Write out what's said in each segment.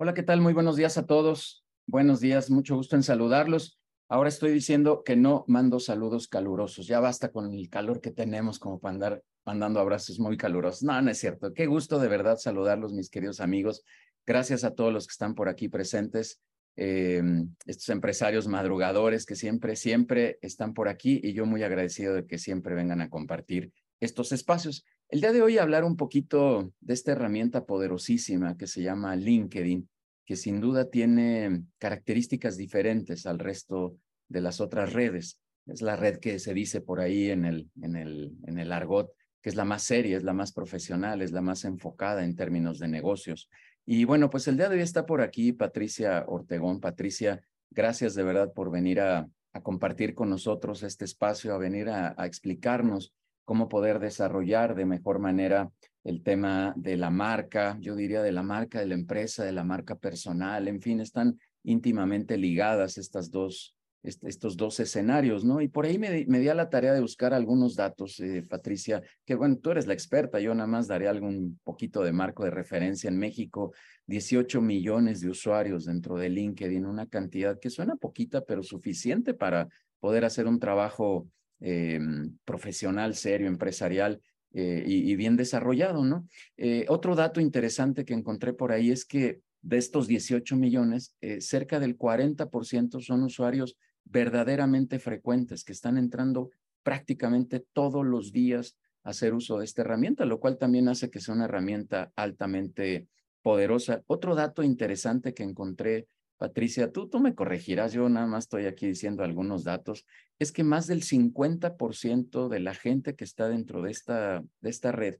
Hola, ¿qué tal? Muy buenos días a todos. Buenos días, mucho gusto en saludarlos. Ahora estoy diciendo que no mando saludos calurosos. Ya basta con el calor que tenemos como para andar mandando abrazos muy calurosos. No, no es cierto. Qué gusto de verdad saludarlos, mis queridos amigos. Gracias a todos los que están por aquí presentes. Eh, estos empresarios madrugadores que siempre, siempre están por aquí y yo muy agradecido de que siempre vengan a compartir estos espacios. El día de hoy hablar un poquito de esta herramienta poderosísima que se llama LinkedIn, que sin duda tiene características diferentes al resto de las otras redes. Es la red que se dice por ahí en el, en el, en el argot, que es la más seria, es la más profesional, es la más enfocada en términos de negocios. Y bueno, pues el día de hoy está por aquí Patricia Ortegón. Patricia, gracias de verdad por venir a, a compartir con nosotros este espacio, a venir a, a explicarnos cómo poder desarrollar de mejor manera el tema de la marca, yo diría de la marca de la empresa, de la marca personal, en fin, están íntimamente ligadas estas dos, estos dos escenarios, ¿no? Y por ahí me, me di a la tarea de buscar algunos datos, eh, Patricia, que bueno, tú eres la experta, yo nada más daré algún poquito de marco de referencia. En México, 18 millones de usuarios dentro de LinkedIn, una cantidad que suena poquita, pero suficiente para poder hacer un trabajo eh, profesional, serio, empresarial eh, y, y, bien desarrollado, ¿no? Eh, otro dato interesante que encontré por ahí es que de estos 18 millones, eh, cerca del 40% son usuarios verdaderamente frecuentes que están entrando prácticamente todos los días a hacer uso de esta herramienta, lo cual también hace que sea una herramienta altamente poderosa. Otro dato interesante que encontré Patricia, tú, me corregirás, yo nada más estoy aquí diciendo algunos datos, es que más del 50% de la gente que está dentro de esta, de esta red,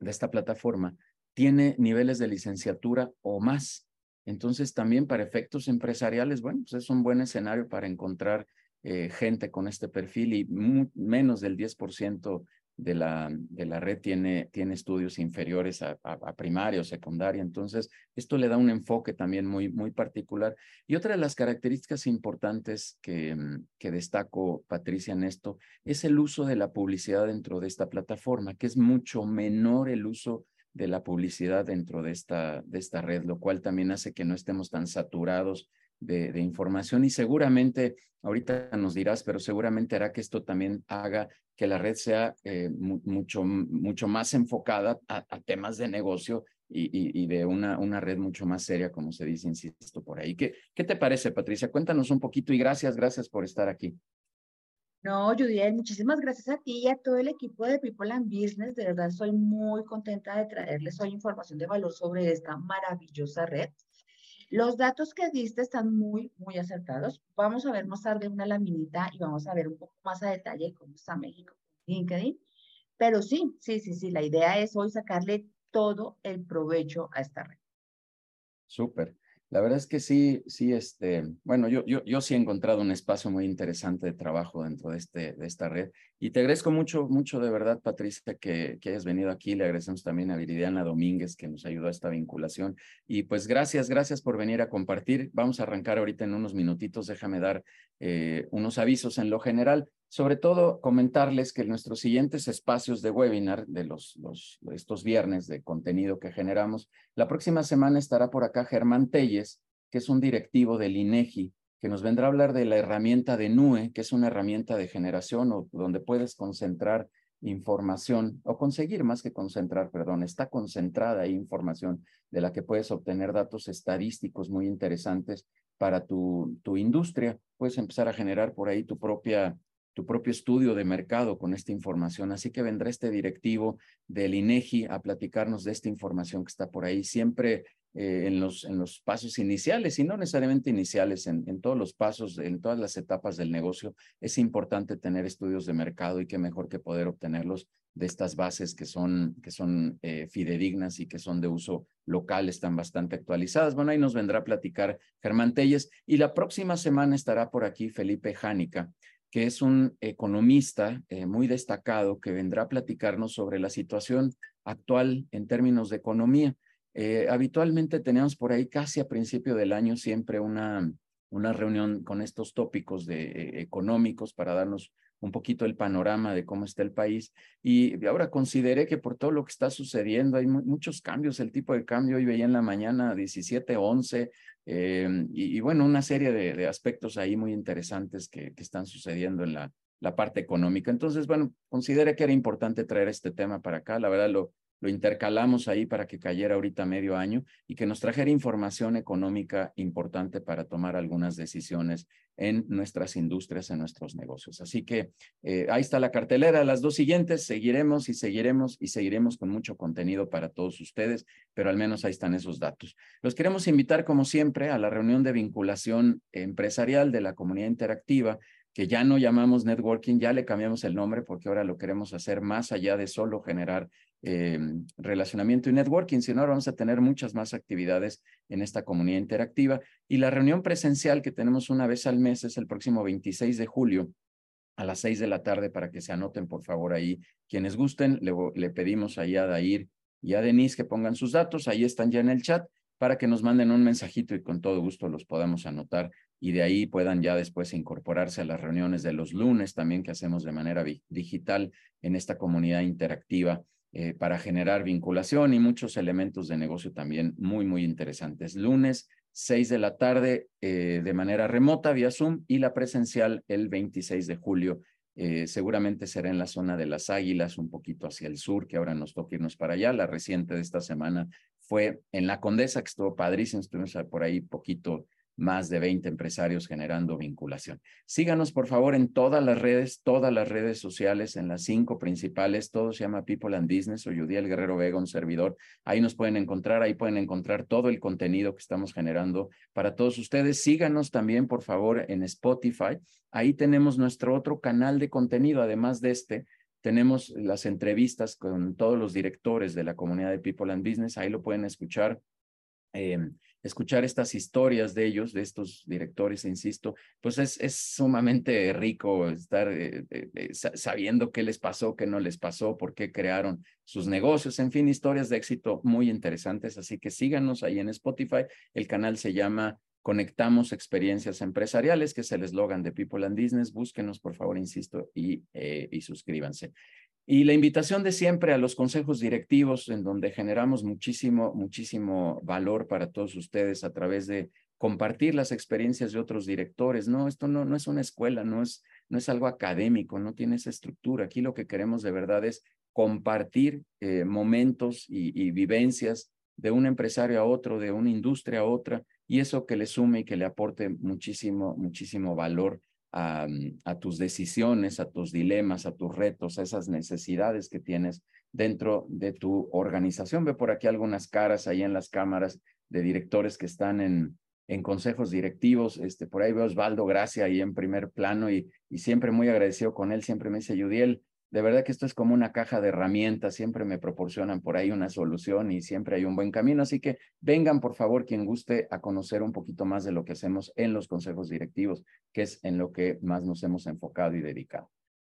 de esta plataforma, tiene niveles de licenciatura o más. Entonces, también para efectos empresariales, bueno, pues es un buen escenario para encontrar eh, gente con este perfil y menos del 10% de la, de la red tiene, tiene estudios inferiores a, a, a, primaria o secundaria. Entonces, esto le da un enfoque también muy, muy particular. Y otra de las características importantes que, que destaco, Patricia, en esto, es el uso de la publicidad dentro de esta plataforma, que es mucho menor el uso de la publicidad dentro de esta, de esta red, lo cual también hace que no estemos tan saturados de, de, información y seguramente, ahorita nos dirás, pero seguramente hará que esto también haga que la red sea eh, mucho, mucho más enfocada a, a temas de negocio y, y, y, de una, una red mucho más seria, como se dice, insisto, por ahí. ¿Qué, ¿Qué te parece, Patricia? Cuéntanos un poquito y gracias, gracias por estar aquí. No, Judy, muchísimas gracias a ti y a todo el equipo de People and Business. De verdad, soy muy contenta de traerles hoy información de valor sobre esta maravillosa red. Los datos que diste están muy, muy acertados. Vamos a ver más tarde una laminita y vamos a ver un poco más a detalle cómo está México LinkedIn. Pero sí, sí, sí, sí, la idea es hoy sacarle todo el provecho a esta red. Súper. La verdad es que sí, sí, este, bueno, yo, yo, yo sí he encontrado un espacio muy interesante de trabajo dentro de, este, de esta red y te agradezco mucho, mucho de verdad, Patricia, que, que hayas venido aquí. Le agradecemos también a Viridiana Domínguez que nos ayudó a esta vinculación y pues gracias, gracias por venir a compartir. Vamos a arrancar ahorita en unos minutitos. Déjame dar eh, unos avisos en lo general. Sobre todo, comentarles que nuestros siguientes espacios de webinar de los, los, estos viernes de contenido que generamos, la próxima semana estará por acá Germán Telles, que es un directivo del INEGI, que nos vendrá a hablar de la herramienta de NUE, que es una herramienta de generación o donde puedes concentrar información o conseguir más que concentrar, perdón, está concentrada ahí información de la que puedes obtener datos estadísticos muy interesantes para tu, tu industria. Puedes empezar a generar por ahí tu propia tu propio estudio de mercado con esta información. Así que vendrá este directivo del INEGI a platicarnos de esta información que está por ahí, siempre eh, en, los, en los pasos iniciales y no necesariamente iniciales, en, en todos los pasos, en todas las etapas del negocio. Es importante tener estudios de mercado y qué mejor que poder obtenerlos de estas bases que son, que son eh, fidedignas y que son de uso local, están bastante actualizadas. Bueno, ahí nos vendrá a platicar Germán Telles y la próxima semana estará por aquí Felipe Jánica que es un economista eh, muy destacado que vendrá a platicarnos sobre la situación actual en términos de economía. Eh, habitualmente tenemos por ahí casi a principio del año siempre una, una reunión con estos tópicos de, eh, económicos para darnos un poquito el panorama de cómo está el país. Y ahora consideré que por todo lo que está sucediendo, hay muchos cambios. El tipo de cambio hoy veía en la mañana 17, 11, eh, y, bueno, una serie de, aspectos ahí muy interesantes que, están sucediendo en la, la parte económica. Entonces, bueno, consideré que era importante traer este tema para acá. La verdad, lo, lo intercalamos ahí para que cayera ahorita medio año y que nos trajera información económica importante para tomar algunas decisiones en nuestras industrias, en nuestros negocios. Así que eh, ahí está la cartelera. Las dos siguientes seguiremos y seguiremos y seguiremos con mucho contenido para todos ustedes, pero al menos ahí están esos datos. Los queremos invitar, como siempre, a la reunión de vinculación empresarial de la comunidad interactiva que ya no llamamos networking, ya le cambiamos el nombre porque ahora lo queremos hacer más allá de solo generar eh, relacionamiento y networking, sino ahora vamos a tener muchas más actividades en esta comunidad interactiva. Y la reunión presencial que tenemos una vez al mes es el próximo 26 de julio a las 6 de la tarde para que se anoten por favor ahí. Quienes gusten, le, le pedimos ahí a Dair y a Denise que pongan sus datos, ahí están ya en el chat para que nos manden un mensajito y con todo gusto los podamos anotar y de ahí puedan ya después incorporarse a las reuniones de los lunes también que hacemos de manera digital en esta comunidad interactiva eh, para generar vinculación y muchos elementos de negocio también muy, muy interesantes. Lunes, 6 de la tarde eh, de manera remota vía Zoom y la presencial el 26 de julio. Eh, seguramente será en la zona de las Águilas, un poquito hacia el sur, que ahora nos toca irnos para allá. La reciente de esta semana fue en la Condesa, que estuvo padrísimo, estuvimos por ahí poquito más de 20 empresarios generando vinculación. Síganos, por favor, en todas las redes, todas las redes sociales, en las cinco principales, todo se llama People and Business o Yudiel Guerrero Vega, un servidor. Ahí nos pueden encontrar, ahí pueden encontrar todo el contenido que estamos generando para todos ustedes. Síganos también, por favor, en Spotify. Ahí tenemos nuestro otro canal de contenido, además de este, tenemos las entrevistas con todos los directores de la comunidad de People and Business. Ahí lo pueden escuchar. Em, escuchar estas historias de ellos, de estos directores, insisto, pues es, es sumamente rico estar eh, eh, eh, sabiendo qué les pasó, qué no les pasó, por qué crearon sus negocios, en fin, historias de éxito muy interesantes. Así que síganos ahí en Spotify. El canal se llama Conectamos Experiencias Empresariales, que es el eslogan de People and Business. Búsquenos, por favor, insisto, y, y suscríbanse. Y la invitación de siempre a los consejos directivos, en donde generamos muchísimo, muchísimo valor para todos ustedes a través de compartir las experiencias de otros directores. No, esto no, no es una escuela, no es, no es algo académico, no tiene esa estructura. Aquí lo que queremos de verdad es compartir eh, momentos y, y vivencias de un empresario a otro, de una industria a otra, y eso que le sume y que le aporte muchísimo, muchísimo valor a, tus decisiones, a tus dilemas, a tus retos, a esas necesidades que tienes dentro de tu organización. Ve por aquí algunas caras ahí en las cámaras de directores que están en, en consejos directivos. Este, por ahí veo Osvaldo Gracia ahí en primer plano y, y siempre muy agradecido con él. Siempre me dice, Yudiel, de verdad que esto es como una caja de herramientas, siempre me proporcionan por ahí una solución y siempre hay un buen camino. Así que vengan, por favor, quien guste a conocer un poquito más de lo que hacemos en los consejos directivos, que es en lo que más nos hemos enfocado y dedicado.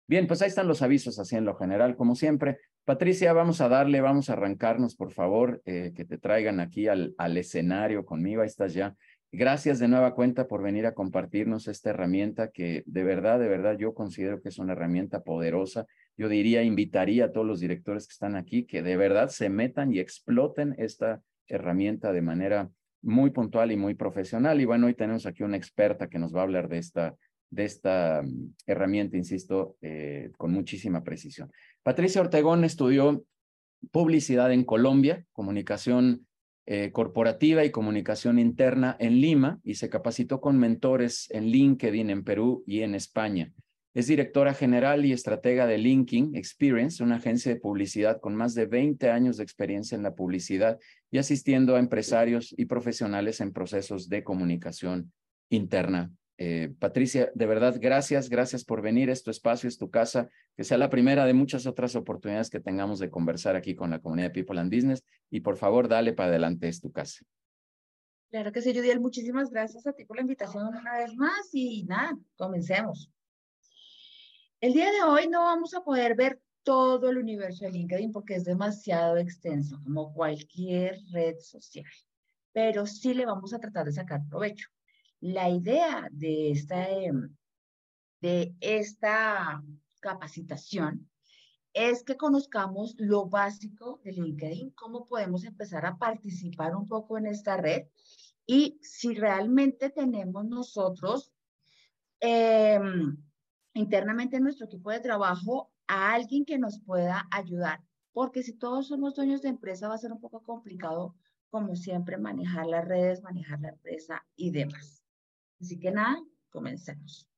Bien, pues ahí están los avisos así en lo general, como siempre. Patricia, vamos a darle, vamos a arrancarnos, por favor, eh, que te traigan aquí al, al escenario conmigo. Ahí estás ya. Gracias de nueva cuenta por venir a compartirnos esta herramienta que de verdad, de verdad yo considero que es una herramienta poderosa. Yo diría, invitaría a todos los directores que están aquí que de verdad se metan y exploten esta herramienta de manera muy puntual y muy profesional. Y bueno, hoy tenemos aquí una experta que nos va a hablar de esta, de esta mm, herramienta, insisto, eh, con muchísima precisión. Patricia Ortegón estudió publicidad en Colombia, comunicación eh, corporativa y comunicación interna en Lima y se capacitó con mentores en LinkedIn en Perú y en España. Es directora general y estratega de Linking Experience, una agencia de publicidad con más de 20 años de experiencia en la publicidad y asistiendo a empresarios y profesionales en procesos de comunicación interna eh, Patricia, de verdad, gracias, gracias por venir. Es tu espacio, es tu casa. Que sea la primera de muchas otras oportunidades que tengamos de conversar aquí con la comunidad de People and Business. Y por favor, dale para adelante, es tu casa. Claro que sí, Judiel. Muchísimas gracias a ti por la invitación una vez más. Y nada, comencemos. El día de hoy no vamos a poder ver todo el universo de LinkedIn porque es demasiado extenso, como cualquier red social. Pero sí le vamos a tratar de sacar provecho. La idea de esta, em, de esta capacitación es que conozcamos lo básico de LinkedIn, cómo podemos empezar a participar un poco en esta red y si realmente tenemos nosotros em, internamente en nuestro equipo de trabajo a alguien que nos pueda ayudar. Porque si todos somos dueños de empresa va a ser un poco complicado, como siempre, manejar las redes, manejar la empresa y demás. Así que nada, comencemos.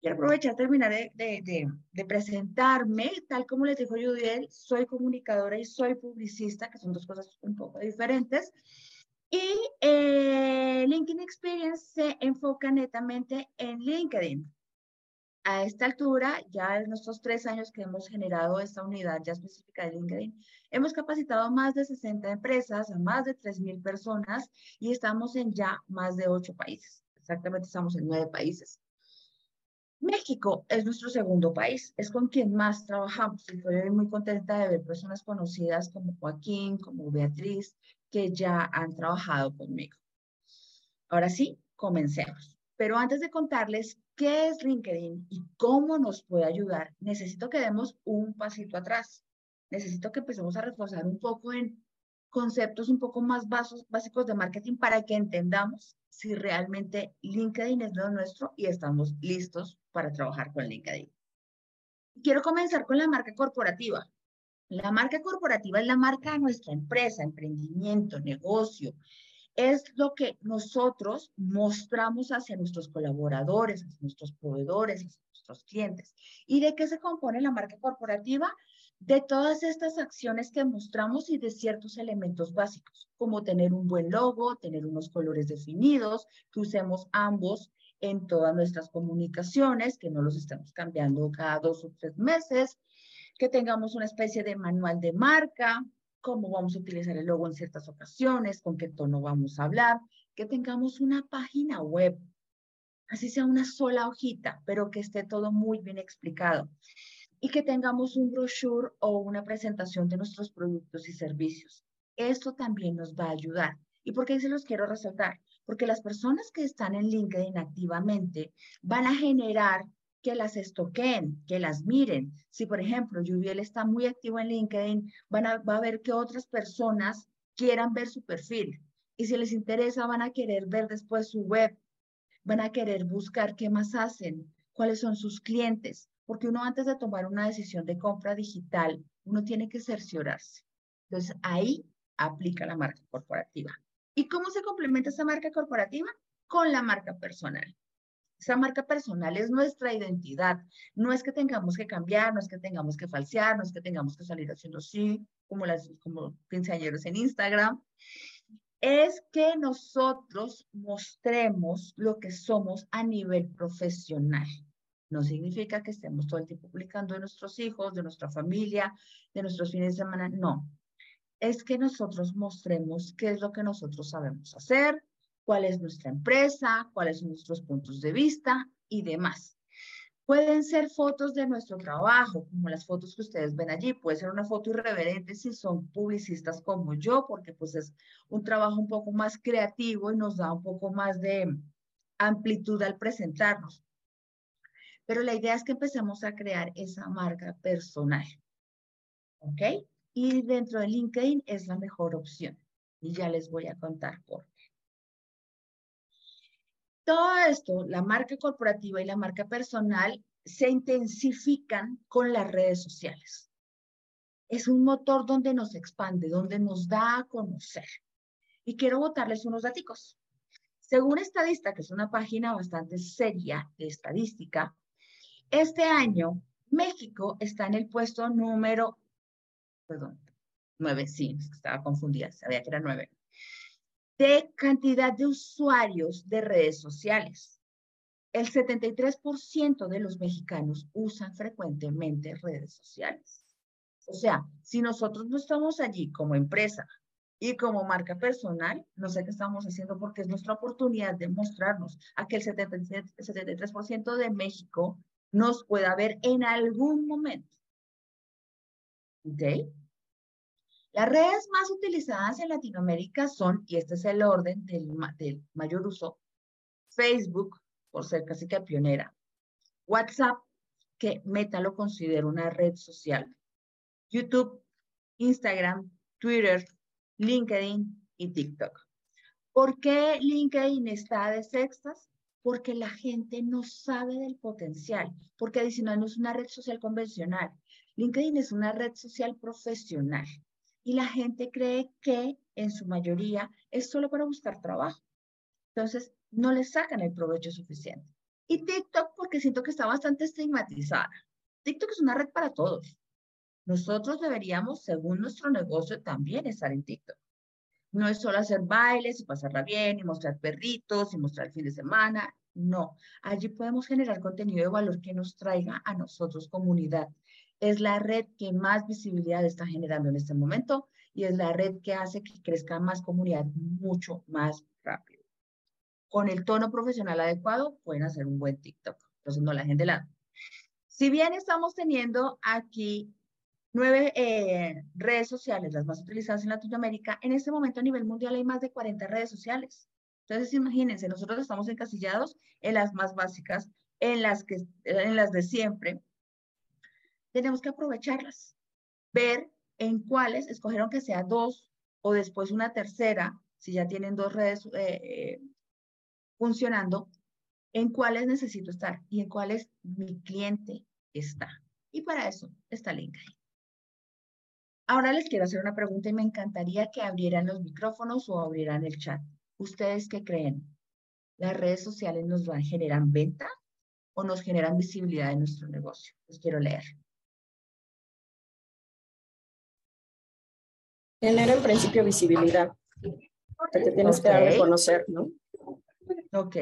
Quiero aprovechar terminar de, presentarme, tal como les dijo Judiel, soy comunicadora y soy publicista, que son dos cosas un poco diferentes. Y eh, LinkedIn Experience se enfoca netamente en LinkedIn. A esta altura, ya en nuestros tres años que hemos generado esta unidad ya específica de LinkedIn, hemos capacitado a más de 60 empresas, a más de 3.000 personas y estamos en ya más de ocho países. Exactamente estamos en nueve países. México es nuestro segundo país, es con quien más trabajamos. Y estoy muy contenta de ver personas conocidas como Joaquín, como Beatriz, que ya han trabajado conmigo. Ahora sí, comencemos. Pero antes de contarles qué es LinkedIn y cómo nos puede ayudar, necesito que demos un pasito atrás. Necesito que empecemos a reforzar un poco en conceptos un poco más básicos de marketing para que entendamos si realmente LinkedIn es lo nuestro y estamos listos para trabajar con LinkedIn. Quiero comenzar con la marca corporativa. La marca corporativa es la marca de nuestra empresa, emprendimiento, negocio, es lo que nosotros mostramos hacia nuestros colaboradores, hacia nuestros proveedores, hacia nuestros clientes. ¿Y de qué se compone la marca corporativa? De todas estas acciones que mostramos y de ciertos elementos básicos, como tener un buen logo, tener unos colores definidos, que usemos ambos en todas nuestras comunicaciones, que no los estemos cambiando cada dos o tres meses, que tengamos una especie de manual de marca, cómo vamos a utilizar el logo en ciertas ocasiones, con qué tono vamos a hablar, que tengamos una página web, así sea una sola hojita, pero que esté todo muy bien explicado y que tengamos un brochure o una presentación de nuestros productos y servicios. Esto también nos va a ayudar. ¿Y por qué se los quiero resaltar? Porque las personas que están en LinkedIn activamente van a generar que las estoqueen, que las miren. Si, por ejemplo, Juviel está muy activo en LinkedIn, van a, a ver que otras personas quieran ver su perfil. Y si les interesa, van a querer ver después su web, van a querer buscar qué más hacen, cuáles son sus clientes, porque uno antes de tomar una decisión de compra digital, uno tiene que cerciorarse. Entonces, ahí aplica la marca corporativa. ¿Y cómo se complementa esa marca corporativa? Con la marca personal. Esa marca personal es nuestra identidad. No es que tengamos que cambiar, no es que tengamos que falsear, no es que tengamos que salir haciendo sí, como las como quinceañeros en Instagram. Es que nosotros mostremos lo que somos a nivel profesional. No significa que estemos todo el tiempo publicando de nuestros hijos, de nuestra familia, de nuestros fines de semana. No. Es que nosotros mostremos qué es lo que nosotros sabemos hacer, cuál es nuestra empresa, cuáles son nuestros puntos de vista y demás. Pueden ser fotos de nuestro trabajo, como las fotos que ustedes ven allí. Puede ser una foto irreverente si son publicistas como yo, porque pues es un trabajo un poco más creativo y nos da un poco más de amplitud al presentarnos. Pero la idea es que empecemos a crear esa marca personal. ¿Ok? Y dentro de LinkedIn es la mejor opción. Y ya les voy a contar por todo esto, la marca corporativa y la marca personal, se intensifican con las redes sociales. Es un motor donde nos expande, donde nos da a conocer. Y quiero botarles unos datos. Según Estadista, que es una página bastante seria de estadística, este año México está en el puesto número, perdón, nueve, sí, estaba confundida, sabía que era nueve de cantidad de usuarios de redes sociales. El 73% de los mexicanos usan frecuentemente redes sociales. O sea, si nosotros no estamos allí como empresa y como marca personal, no sé qué estamos haciendo porque es nuestra oportunidad de mostrarnos a que el 73% de México nos pueda ver en algún momento. ¿Ok? Las redes más utilizadas en Latinoamérica son, y este es el orden del, mayor uso, Facebook, por ser casi que pionera, WhatsApp, que Meta lo considera una red social, YouTube, Instagram, Twitter, LinkedIn y TikTok. ¿Por qué LinkedIn está de sextas? Porque la gente no sabe del potencial, porque adicional no es una red social convencional. LinkedIn es una red social profesional y la gente cree que en su mayoría es solo para buscar trabajo. Entonces, no le sacan el provecho suficiente. Y TikTok porque siento que está bastante estigmatizada. TikTok es una red para todos. Nosotros deberíamos, según nuestro negocio, también estar en TikTok. No es solo hacer bailes y pasarla bien y mostrar perritos y mostrar el fin de semana. No, allí podemos generar contenido de valor que nos traiga a nosotros comunidad. Es la red que más visibilidad está generando en este momento y es la red que hace que crezca más comunidad mucho más rápido. Con el tono profesional adecuado pueden hacer un buen TikTok. Entonces no la gente la... Si bien estamos teniendo aquí nueve eh, redes sociales, las más utilizadas en Latinoamérica. En este momento a nivel mundial hay más de 40 redes sociales. Entonces, imagínense, nosotros estamos encasillados en las más básicas, en las, que, en las de siempre. Tenemos que aprovecharlas, ver en cuáles, escogieron que sea dos o después una tercera, si ya tienen dos redes eh, eh, funcionando, en cuáles necesito estar y en cuáles mi cliente está. Y para eso está LinkedIn. Ahora les quiero hacer una pregunta y me encantaría que abrieran los micrófonos o abrieran el chat. ¿Ustedes qué creen? ¿Las redes sociales nos van, generan venta o nos generan visibilidad en nuestro negocio? Les quiero leer. Genera en principio visibilidad. Porque tienes que dar a conocer, ¿no? Ok.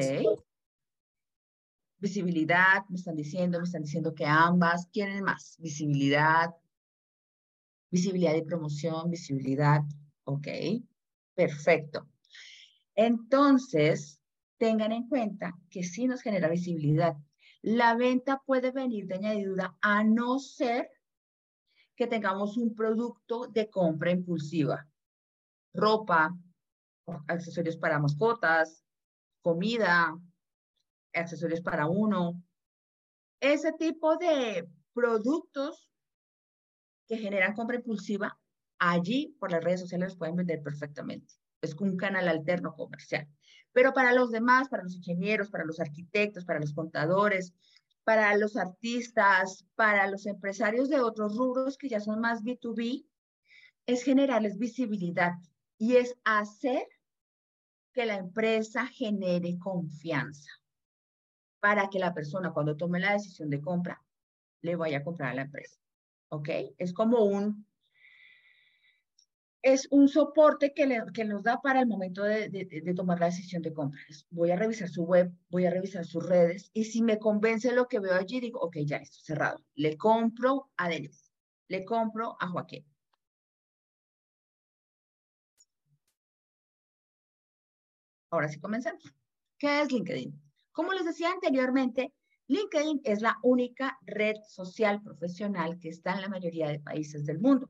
Visibilidad, me están diciendo, me están diciendo que ambas quieren más. Visibilidad, Visibilidad y promoción, visibilidad, ok, perfecto. Entonces, tengan en cuenta que sí nos genera visibilidad. La venta puede venir de añadidura a no ser que tengamos un producto de compra impulsiva. Ropa, accesorios para mascotas, comida, accesorios para uno. Ese tipo de productos que generan compra impulsiva, allí por las redes sociales los pueden vender perfectamente. Es un canal alterno comercial. Pero para los demás, para los ingenieros, para los arquitectos, para los contadores, para los artistas, para los empresarios de otros rubros que ya son más B2B, es generarles visibilidad y es hacer que la empresa genere confianza para que la persona cuando tome la decisión de compra le vaya a comprar a la empresa. ¿ok? Es como un, es un soporte que, le, que nos da para el momento de, de, tomar la decisión de compra. Voy a revisar su web, voy a revisar sus redes y si me convence lo que veo allí, digo, ok, ya esto cerrado. Le compro a Denis, le compro a Joaquín. Ahora sí comenzamos. ¿Qué es LinkedIn? Como les decía anteriormente, LinkedIn es la única red social profesional que está en la mayoría de países del mundo.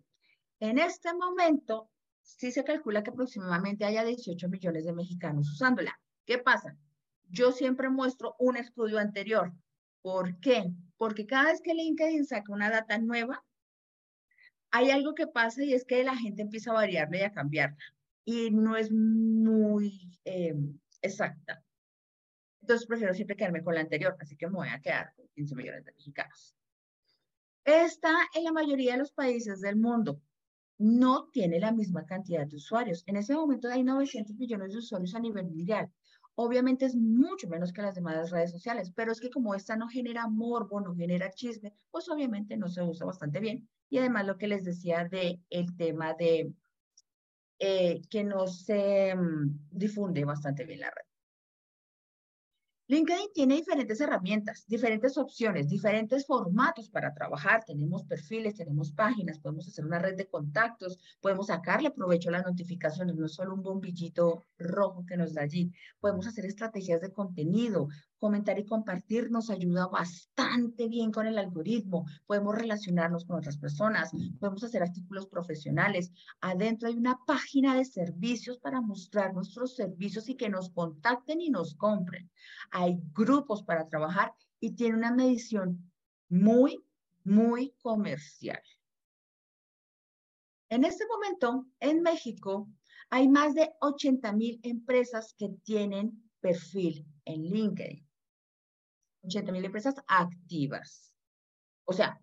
En este momento, sí se calcula que aproximadamente haya 18 millones de mexicanos usándola. ¿Qué pasa? Yo siempre muestro un estudio anterior. ¿Por qué? Porque cada vez que LinkedIn saca una data nueva, hay algo que pasa y es que la gente empieza a variarla y a cambiarla. Y no es muy eh, exacta. Entonces prefiero siempre quedarme con la anterior, así que me voy a quedar con 15 millones de mexicanos. Está en la mayoría de los países del mundo. No tiene la misma cantidad de usuarios. En ese momento hay 900 millones de usuarios a nivel mundial. Obviamente es mucho menos que las demás redes sociales, pero es que como esta no genera morbo, no genera chisme, pues obviamente no se usa bastante bien. Y además lo que les decía de el tema de eh, que no se mm, difunde bastante bien la red. LinkedIn tiene diferentes herramientas, diferentes opciones, diferentes formatos para trabajar. Tenemos perfiles, tenemos páginas, podemos hacer una red de contactos, podemos sacarle provecho a las notificaciones, no es solo un bombillito rojo que nos da allí. Podemos hacer estrategias de contenido, comentar y compartir nos ayuda bastante bien con el algoritmo. Podemos relacionarnos con otras personas, podemos hacer artículos profesionales. Adentro hay una página de servicios para mostrar nuestros servicios y que nos contacten y nos compren. Hay grupos para trabajar y tiene una medición muy, muy comercial. En este momento, en México, hay más de 80 mil empresas que tienen perfil en LinkedIn. 80 mil empresas activas. O sea,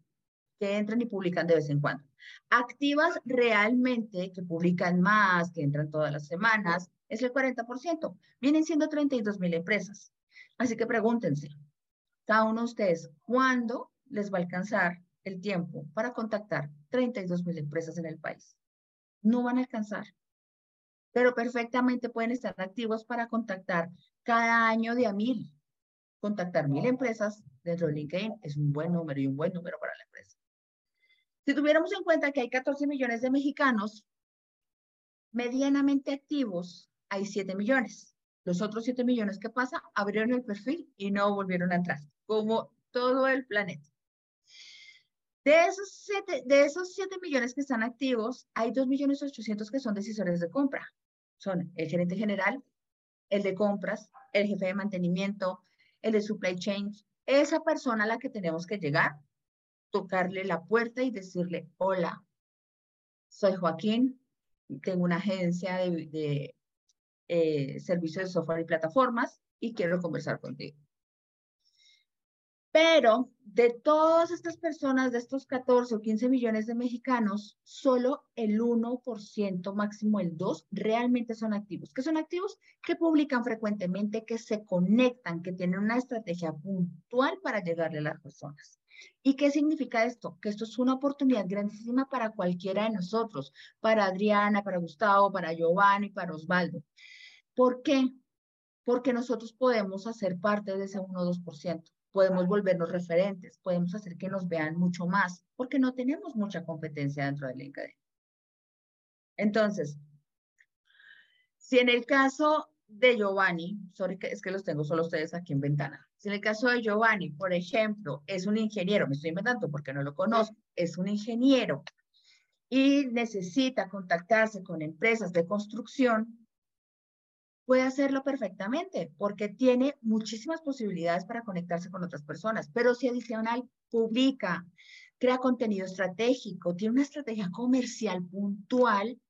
que entran y publican de vez en cuando. Activas realmente, que publican más, que entran todas las semanas, es el 40%. Vienen siendo 32 mil empresas. Así que pregúntense, cada uno de ustedes, ¿cuándo les va a alcanzar el tiempo para contactar 32 mil empresas en el país. No van a alcanzar, pero perfectamente pueden estar activos para contactar cada año de a mil. Contactar mil empresas dentro de LinkedIn es un buen número y un buen número para la empresa. Si tuviéramos en cuenta que hay 14 millones de mexicanos medianamente activos, hay 7 millones. Los otros 7 millones que pasa abrieron el perfil y no volvieron a entrar, como todo el planeta. De esos, siete, de esos 7 millones que están activos, hay 2 millones 800 que son decisores de compra. Son el gerente general, el de compras, el jefe de mantenimiento, el de supply chain. Esa persona a la que tenemos que llegar, tocarle la puerta y decirle, hola, soy Joaquín, tengo una agencia de, eh, servicios de software y plataformas y quiero conversar contigo. Pero de todas estas personas, de estos 14 o 15 millones de mexicanos, solo el 1%, máximo el 2%, realmente son activos. ¿Qué son activos? Que publican frecuentemente, que se conectan, que tienen una estrategia puntual para llegarle a las personas. ¿Y qué significa esto? Que esto es una oportunidad grandísima para cualquiera de nosotros, para Adriana, para Gustavo, para Giovanni, para Osvaldo. ¿Por qué? Porque nosotros podemos hacer parte de ese 1 o 2% podemos volvernos referentes, podemos hacer que nos vean mucho más, porque no tenemos mucha competencia dentro de LinkedIn. Entonces, si en el caso de Giovanni, sorry es que los tengo solo ustedes aquí en ventana. Si en el caso de Giovanni, por ejemplo, es un ingeniero, me estoy inventando porque no lo conozco, es un ingeniero y necesita contactarse con empresas de construcción, puede hacerlo perfectamente porque tiene muchísimas posibilidades para conectarse con otras personas, pero si adicional publica, crea contenido estratégico, tiene una estrategia comercial puntual,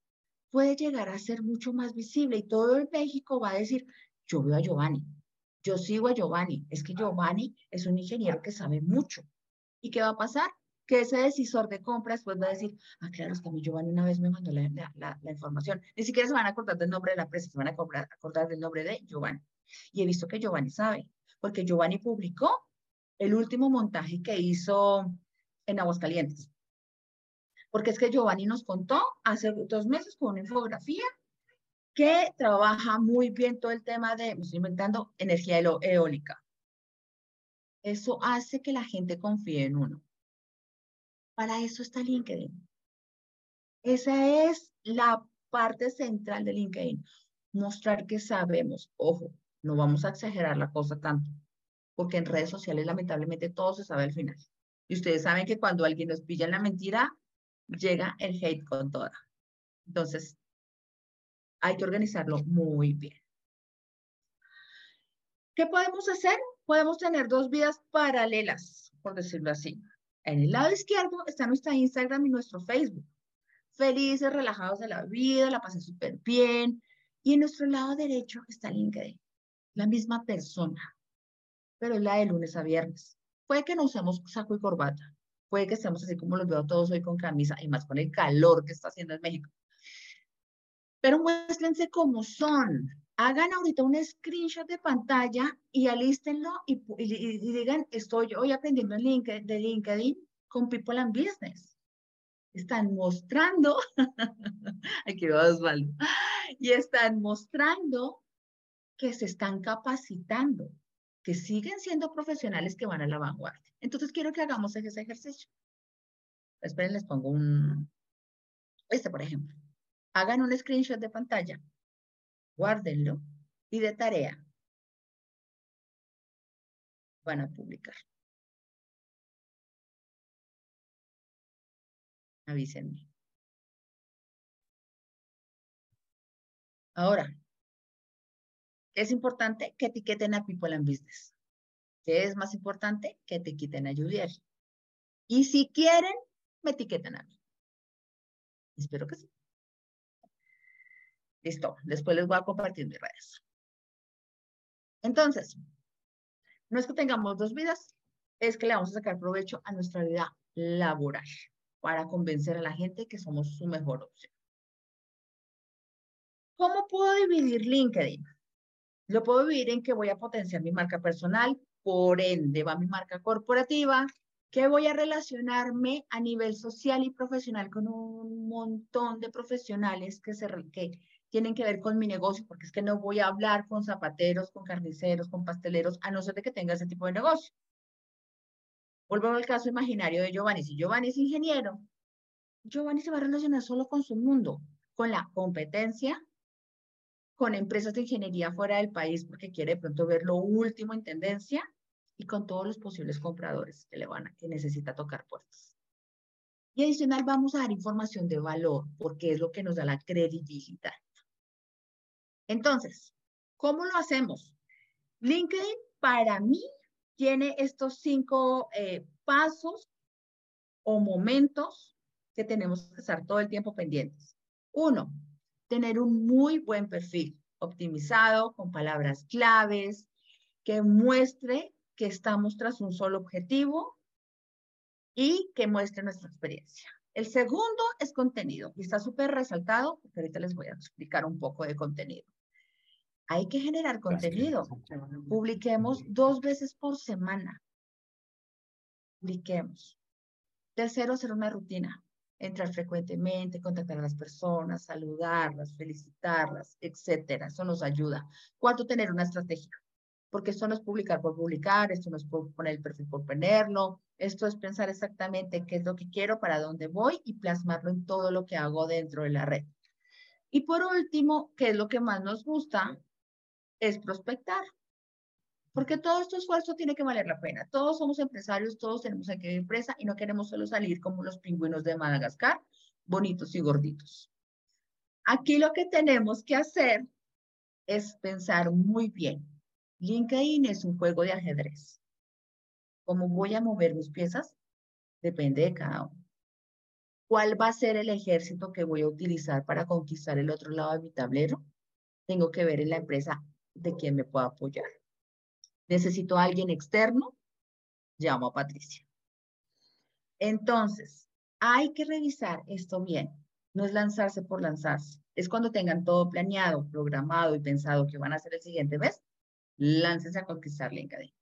puede llegar a ser mucho más visible y todo el México va a decir, yo veo a Giovanni, yo sigo a Giovanni, es que Giovanni es un ingeniero que sabe mucho. ¿Y qué va a pasar? Que ese decisor de compras pues va a decir, ah, claro, es que a mí Giovanni una vez me mandó la, la, información. Ni siquiera se van a acordar del nombre de la empresa, se van a acordar del nombre de Giovanni. Y he visto que Giovanni sabe, porque Giovanni publicó el último montaje que hizo en Aguascalientes. Porque es que Giovanni nos contó hace dos meses con una infografía que trabaja muy bien todo el tema de, me estoy inventando, energía eólica. Eso hace que la gente confíe en uno. Para eso está LinkedIn. Esa es la parte central de LinkedIn. Mostrar que sabemos. Ojo, no vamos a exagerar la cosa tanto, porque en redes sociales lamentablemente todo se sabe al final. Y ustedes saben que cuando alguien nos pilla en la mentira, llega el hate con toda. Entonces, hay que organizarlo muy bien. ¿Qué podemos hacer? Podemos tener dos vidas paralelas, por decirlo así. En el lado izquierdo está nuestra Instagram y nuestro Facebook. Felices, relajados de la vida, la pasé súper bien. Y en nuestro lado derecho está LinkedIn. La misma persona, pero es la de lunes a viernes. Puede que no usemos saco y corbata. Puede que estemos así como los veo todos hoy con camisa y más con el calor que está haciendo en México. Pero muéstrense cómo son hagan ahorita un screenshot de pantalla y alístenlo y, y, digan, estoy hoy aprendiendo en LinkedIn, de LinkedIn con People and Business. Están mostrando, aquí va Osvaldo, y están mostrando que se están capacitando, que siguen siendo profesionales que van a la vanguardia. Entonces quiero que hagamos ese ejercicio. Esperen, les pongo un, este por ejemplo. Hagan un screenshot de pantalla guárdenlo y de tarea. van a publicar. Avísenme. Ahora, es importante que etiqueten a People and Business. ¿Qué es más importante? Que etiqueten a Juliet. Y si quieren, me etiquetan a mí. Espero que sí. Listo. Después les voy a compartir mis redes. Entonces, no es que tengamos dos vidas, es que le vamos a sacar provecho a nuestra vida laboral para convencer a la gente que somos su mejor opción. ¿Cómo puedo dividir LinkedIn? Lo puedo dividir en que voy a potenciar mi marca personal, por ende va mi marca corporativa, que voy a relacionarme a nivel social y profesional con un montón de profesionales que, se, que tienen que ver con mi negocio, porque es que no voy a hablar con zapateros, con carniceros, con pasteleros, a no ser de que tenga ese tipo de negocio. Volvemos al caso imaginario de Giovanni. Si Giovanni es ingeniero, Giovanni se va a relacionar solo con su mundo, con la competencia, con empresas de ingeniería fuera del país, porque quiere de pronto ver lo último en tendencia, y con todos los posibles compradores que le van a, que necesita tocar puertas. Y adicional vamos a dar información de valor, porque es lo que nos da la credibilidad. Entonces, ¿cómo lo hacemos? LinkedIn para mí tiene estos cinco eh, pasos o momentos que tenemos que estar todo el tiempo pendientes. Uno, tener un muy buen perfil optimizado con palabras claves que muestre que estamos tras un solo objetivo y que muestre nuestra experiencia. El segundo es contenido y está súper resaltado porque ahorita les voy a explicar un poco de contenido. Hay que generar contenido. Publiquemos dos veces por semana. Publiquemos. Tercero, hacer una rutina. Entrar frecuentemente, contactar a las personas, saludarlas, felicitarlas, etcétera. Eso nos ayuda. Cuarto, tener una estrategia. Porque esto no es publicar por publicar, esto no es poner el perfil por ponerlo, esto es pensar exactamente qué es lo que quiero, para dónde voy y plasmarlo en todo lo que hago dentro de la red. Y por último, ¿qué es lo que más nos gusta? es prospectar. Porque todo este esfuerzo tiene que valer la pena. Todos somos empresarios, todos tenemos aquí una empresa y no queremos solo salir como los pingüinos de Madagascar, bonitos y gorditos. Aquí lo que tenemos que hacer es pensar muy bien. LinkedIn es un juego de ajedrez. ¿Cómo voy a mover mis piezas? Depende de cada uno. ¿Cuál va a ser el ejército que voy a utilizar para conquistar el otro lado de mi tablero? Tengo que ver en la empresa de quien me pueda apoyar. Necesito a alguien externo, llamo a Patricia. Entonces, hay que revisar esto bien. No es lanzarse por lanzarse. Es cuando tengan todo planeado, programado y pensado que van a hacer el siguiente mes, láncense a conquistar LinkedIn.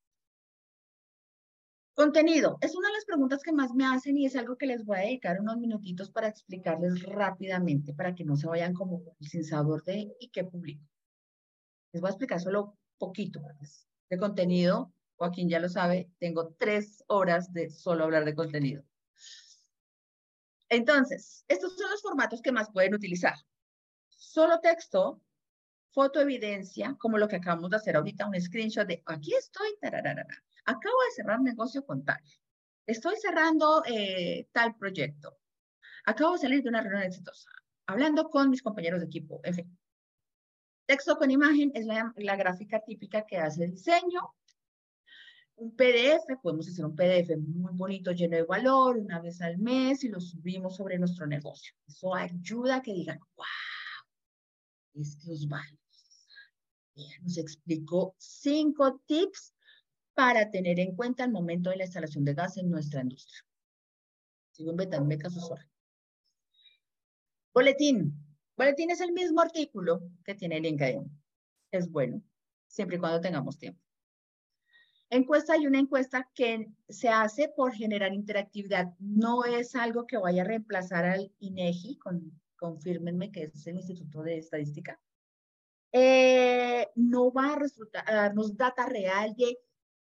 Contenido. Es una de las preguntas que más me hacen y es algo que les voy a dedicar unos minutitos para explicarles rápidamente para que no se vayan como sin sabor de y qué publico. Les voy a explicar solo poquito de contenido. Joaquín ya lo sabe, tengo tres horas de solo hablar de contenido. Entonces, estos son los formatos que más pueden utilizar. Solo texto, foto evidencia, como lo que acabamos de hacer ahorita, un screenshot de aquí estoy, acabo de cerrar negocio con tal, estoy cerrando eh, tal proyecto, acabo de salir de una reunión exitosa, hablando con mis compañeros de equipo, en fin. Texto con imagen es la, gráfica típica que hace el diseño. Un PDF, podemos hacer un PDF muy bonito, lleno de valor, una vez al mes y lo subimos sobre nuestro negocio. Eso ayuda a que digan, wow, estos vale. Nos explicó cinco tips para tener en cuenta el momento de la instalación de gas en nuestra industria. Sigo inventando casos Boletín. Boletín es el mismo artículo que tiene LinkedIn. Es bueno, siempre y cuando tengamos tiempo. Encuesta hay una encuesta que se hace por generar interactividad. No es algo que vaya a reemplazar al INEGI, con, confírmenme que es el Instituto de Estadística. Eh, no va a, resultar, a darnos data real de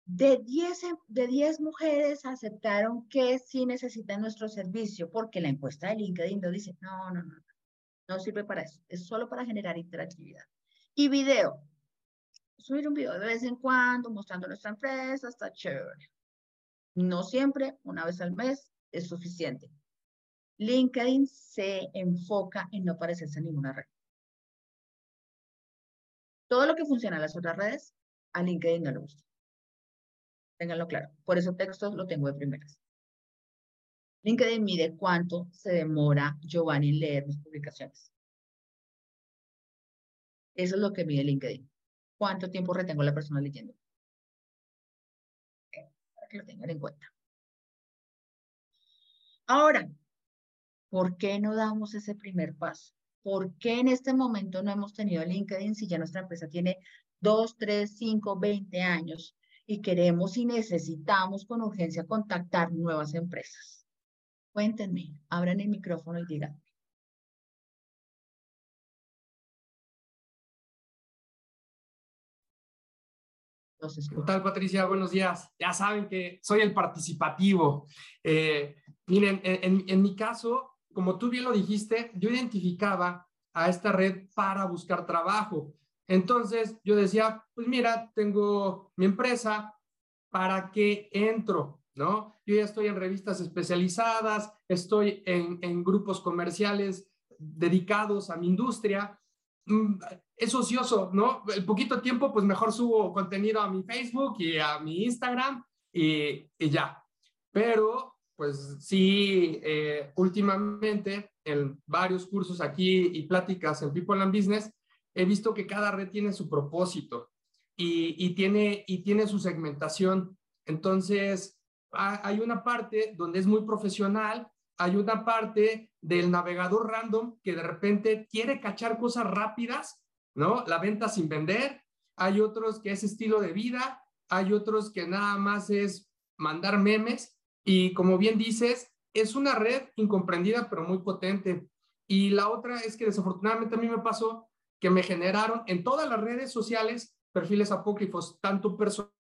de 10, de 10 mujeres aceptaron que sí necesitan nuestro servicio, porque la encuesta de LinkedIn lo dice, no, no, no, no sirve para eso, es solo para generar interactividad. Y video. subir un video de vez en cuando mostrando nuestra empresa, está chévere. No siempre, una vez al mes, es suficiente. LinkedIn se enfoca en no parecerse a ninguna red. Todo lo que funciona en las otras redes, a LinkedIn no le gusta. Ténganlo claro. Por eso textos lo tengo de primeras. LinkedIn mide cuánto se demora Giovanni en leer mis publicaciones. Eso es lo que mide LinkedIn. ¿Cuánto tiempo retengo la persona leyendo? Para que lo tengan en cuenta. Ahora, ¿por qué no damos ese primer paso? ¿Por qué en este momento no hemos tenido LinkedIn si ya nuestra empresa tiene 2, 3, 5, 20 años y queremos y necesitamos con urgencia contactar nuevas empresas? Cuéntenme, abran el micrófono y digan. ¿Qué tal, Patricia? Buenos días. Ya saben que soy el participativo. Eh, miren, en, en, mi caso, como tú bien lo dijiste, yo identificaba a esta red para buscar trabajo. Entonces, yo decía, pues mira, tengo mi empresa, ¿para qué entro? ¿No? Yo ya estoy en revistas especializadas, estoy en, grupos comerciales dedicados a mi industria. Mm, es ocioso, ¿no? El poquito tiempo, pues mejor subo contenido a mi Facebook y a mi Instagram y ya. Pero, pues sí, eh, últimamente en varios cursos aquí y pláticas en People and Business, he visto que cada red tiene su propósito y, y tiene, y tiene su segmentación. Entonces, hay una parte donde es muy profesional, hay una parte del navegador random que de repente quiere cachar cosas rápidas ¿no? La venta sin vender, hay otros que es estilo de vida, hay otros que nada más es mandar memes y como bien dices, es una red incomprendida pero muy potente. Y la otra es que desafortunadamente a mí me pasó que me generaron en todas las redes sociales perfiles apócrifos, tanto personales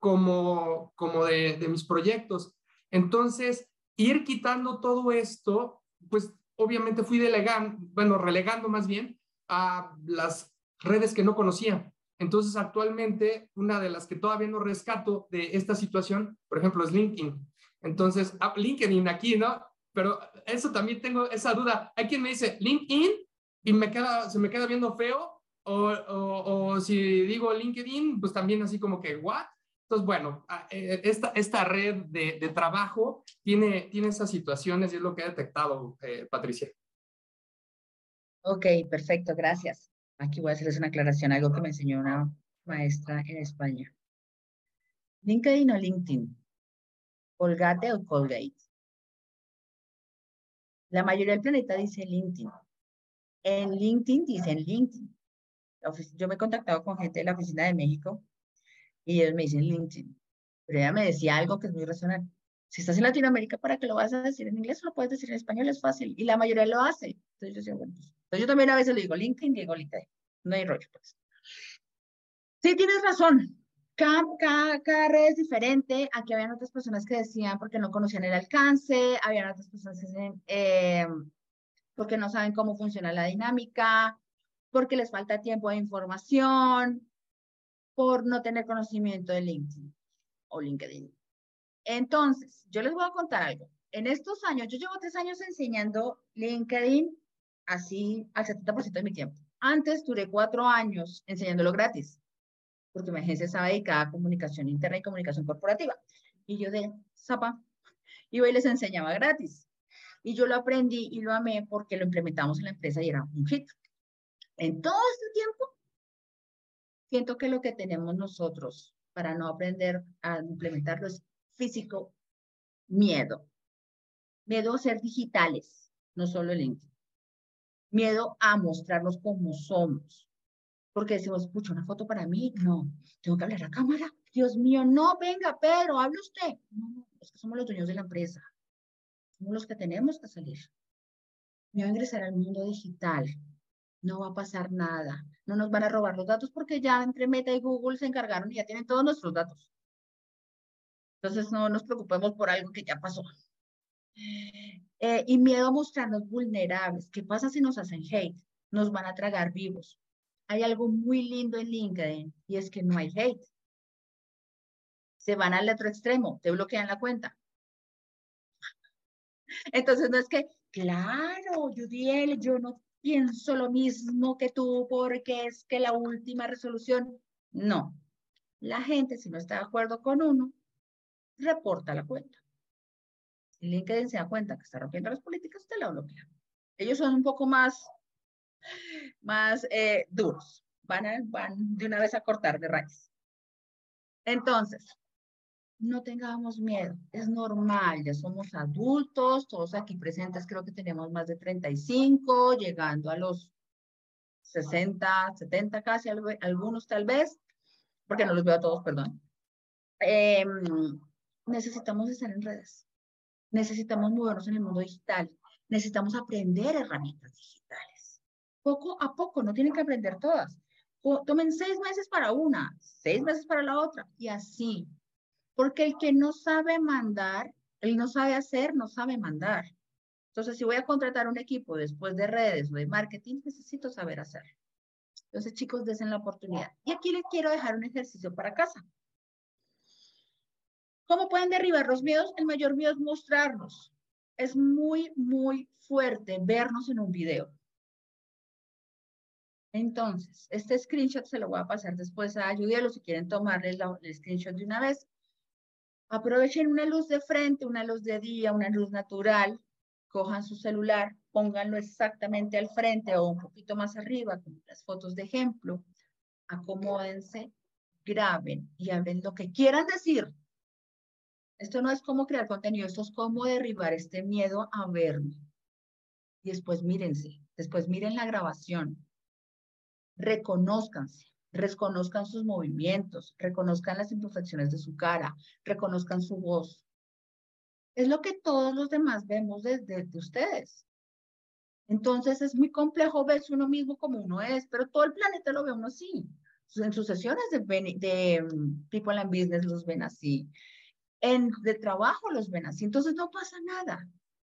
como, como de, de mis proyectos. Entonces, ir quitando todo esto, pues obviamente fui delegando, bueno, relegando más bien a las redes que no conocía. Entonces, actualmente, una de las que todavía no rescato de esta situación, por ejemplo, es LinkedIn. Entonces, ah, LinkedIn aquí, ¿no? Pero eso también tengo esa duda. Hay quien me dice LinkedIn y se me queda viendo feo, o, si digo LinkedIn, pues también así como que, ¿what? Entonces, bueno, ah, eh, esta, red de, de trabajo tiene, tiene esas situaciones y es lo que he detectado, eh, Patricia. Ok, perfecto, gracias. Aquí voy a hacerles una aclaración, algo que me enseñó una maestra en España. LinkedIn o LinkedIn, Colgate o Colgate. La mayoría del planeta dice LinkedIn. En LinkedIn dicen LinkedIn. Yo me he contactado con gente de la oficina de México y ellos me dicen LinkedIn. Pero ella me decía algo que es muy razonable. Si estás en Latinoamérica, ¿para qué lo vas a decir en inglés lo puedes decir en español? Es fácil. Y la mayoría lo hace. Entonces yo decía, bueno, pues yo también a veces le digo LinkedIn, digo LinkedIn. No hay rollo, pues. Sí, tienes razón. Cada, cada, red es diferente. Aquí habían otras personas que decían porque no conocían el alcance, habían otras personas que decían eh, porque no saben cómo funciona la dinámica, porque les falta tiempo de información, por no tener conocimiento de LinkedIn o LinkedIn. Entonces, yo les voy a contar algo. En estos años, yo llevo tres años enseñando LinkedIn así al 70% de mi tiempo. Antes duré cuatro años enseñándolo gratis, porque mi agencia estaba dedicada a comunicación interna y comunicación corporativa. Y yo de zapa, iba y les enseñaba gratis. Y yo lo aprendí y lo amé porque lo implementamos en la empresa y era un hit. En todo este tiempo, siento que lo que tenemos nosotros para no aprender a implementarlo es físico, miedo. Miedo a ser digitales, no solo el LinkedIn miedo a mostrarnos como somos. Porque decimos, pucha, una foto para mí, no, tengo que hablar a cámara. Dios mío, no, venga, pero hable usted. No, es que somos los dueños de la empresa. Somos los que tenemos que salir. Me voy a ingresar al mundo digital. No va a pasar nada. No nos van a robar los datos porque ya entre Meta y Google se encargaron y ya tienen todos nuestros datos. Entonces no nos preocupemos por algo que ya pasó. Eh, y miedo a mostrarnos vulnerables. ¿Qué pasa si nos hacen hate? Nos van a tragar vivos. Hay algo muy lindo en LinkedIn y es que no hay hate. Se van al otro extremo, te bloquean la cuenta. Entonces no es que, claro, Judiel, yo no pienso lo mismo que tú porque es que la última resolución, no. La gente, si no está de acuerdo con uno, reporta la cuenta. Si LinkedIn se da cuenta que está rompiendo las políticas, te la bloquea. Ellos son un poco más, más eh, duros. Van, van de una vez a cortar de raíz. Entonces, no tengamos miedo, es normal, ya somos adultos, todos aquí presentes creo que tenemos más de 35, llegando a los 60, 70 casi, algunos tal vez, porque no los veo a todos, perdón. Em, necesitamos estar en redes, necesitamos movernos en el mundo digital, necesitamos aprender herramientas digitales. Poco a poco, no tienen que aprender todas. Tomen seis meses para una, seis meses para la otra, y así porque el que no sabe mandar, él no sabe hacer, no sabe mandar. Entonces, si voy a contratar un equipo después de redes o de marketing, necesito saber hacer. Entonces, chicos, desen la oportunidad. Y aquí les quiero dejar un ejercicio para casa. ¿Cómo pueden derribar los miedos? El mayor miedo es mostrarnos. Es muy, muy fuerte vernos en un video. Entonces, este screenshot se lo voy a pasar después a Judielo si quieren tomarle el screenshot de una vez. Aprovechen una luz de frente, una luz de día, una luz natural. Cojan su celular, pónganlo exactamente al frente o un poquito más arriba, como las fotos de ejemplo. Acomódense, graben y hablen lo que quieran decir. Esto no es como crear contenido, esto es como derribar este miedo a verme. Después mírense, después miren la grabación. Reconózcanse reconozcan sus movimientos, reconozcan las imperfecciones de su cara, reconozcan su voz. Es lo que todos los demás vemos desde de ustedes. Entonces es muy complejo verse uno mismo como uno es, pero todo el planeta lo ve uno así. En sus sesiones de, de People and Business los ven así. En de trabajo los ven así. Entonces no pasa nada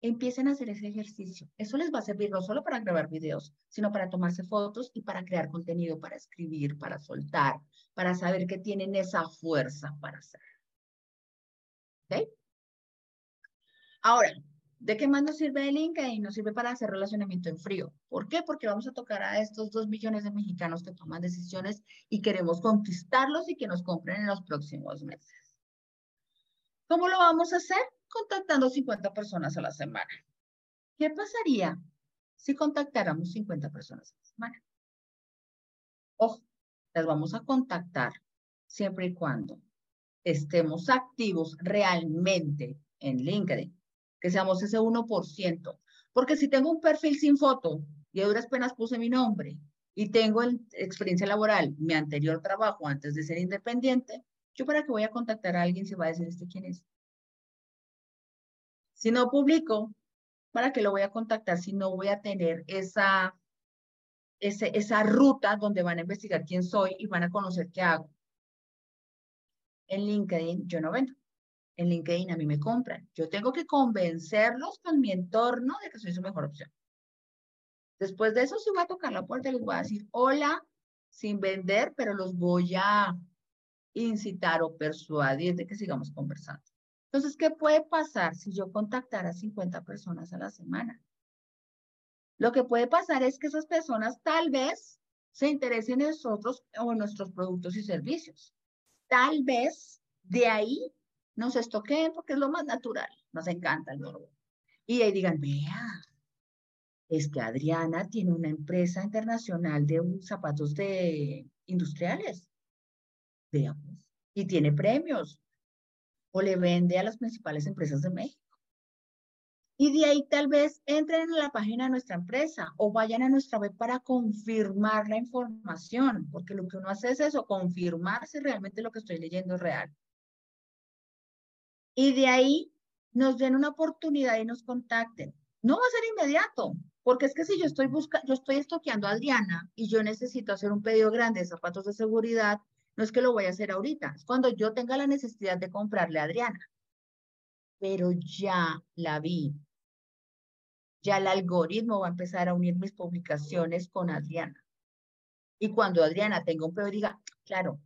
empiecen a hacer ese ejercicio. Eso les va a servir no solo para grabar videos, sino para tomarse fotos y para crear contenido, para escribir, para soltar, para saber que tienen esa fuerza para hacer. ¿Ok? Ahora, ¿de qué más nos sirve el LinkedIn? Nos sirve para hacer relacionamiento en frío. ¿Por qué? Porque vamos a tocar a estos dos millones de mexicanos que toman decisiones y queremos conquistarlos y que nos compren en los próximos meses. ¿Cómo lo vamos a hacer? Contactando 50 personas a la semana. ¿Qué pasaría si contactáramos 50 personas a la semana? Ojo, las vamos a contactar siempre y cuando estemos activos realmente en LinkedIn, que seamos ese 1%. Porque si tengo un perfil sin foto y a duras penas puse mi nombre y tengo experiencia laboral, mi anterior trabajo antes de ser independiente, yo para qué voy a contactar a alguien si va a decir este quién es. Si no publico, ¿para qué lo voy a contactar si no voy a tener esa, esa ruta donde van a investigar quién soy y van a conocer qué hago? En LinkedIn yo no vendo. En LinkedIn a mí me compran. Yo tengo que convencerlos con mi entorno de que soy su mejor opción. Después de eso, si voy a tocar la puerta, les voy a decir hola, sin vender, pero los voy a incitar o persuadir de que sigamos conversando. Entonces, ¿qué puede pasar si yo contactara a 50 personas a la semana? Lo que puede pasar es que esas personas tal vez se interesen en nosotros o en nuestros productos y servicios. Tal vez de ahí nos estoqueen porque es lo más natural. Nos encanta el morbo. Y ahí digan, vea, es que Adriana tiene una empresa internacional de zapatos de industriales. Veamos. Y tiene premios o le vende a las principales empresas de México. Y de ahí tal vez entren en la página de nuestra empresa o vayan a nuestra web para confirmar la información, porque lo que uno hace es eso, confirmar si realmente lo que estoy leyendo es real. Y de ahí nos den una oportunidad y nos contacten. No va a ser inmediato, porque es que si yo estoy buscando, yo estoy estoqueando a Adriana y yo necesito hacer un pedido grande de zapatos de seguridad, no es que lo voy a hacer ahorita, es cuando yo tenga la necesidad de comprarle a Adriana. Pero ya la vi. Ya el algoritmo va a empezar a unir mis publicaciones con Adriana. Y cuando Adriana tenga un pedido, diga, claro,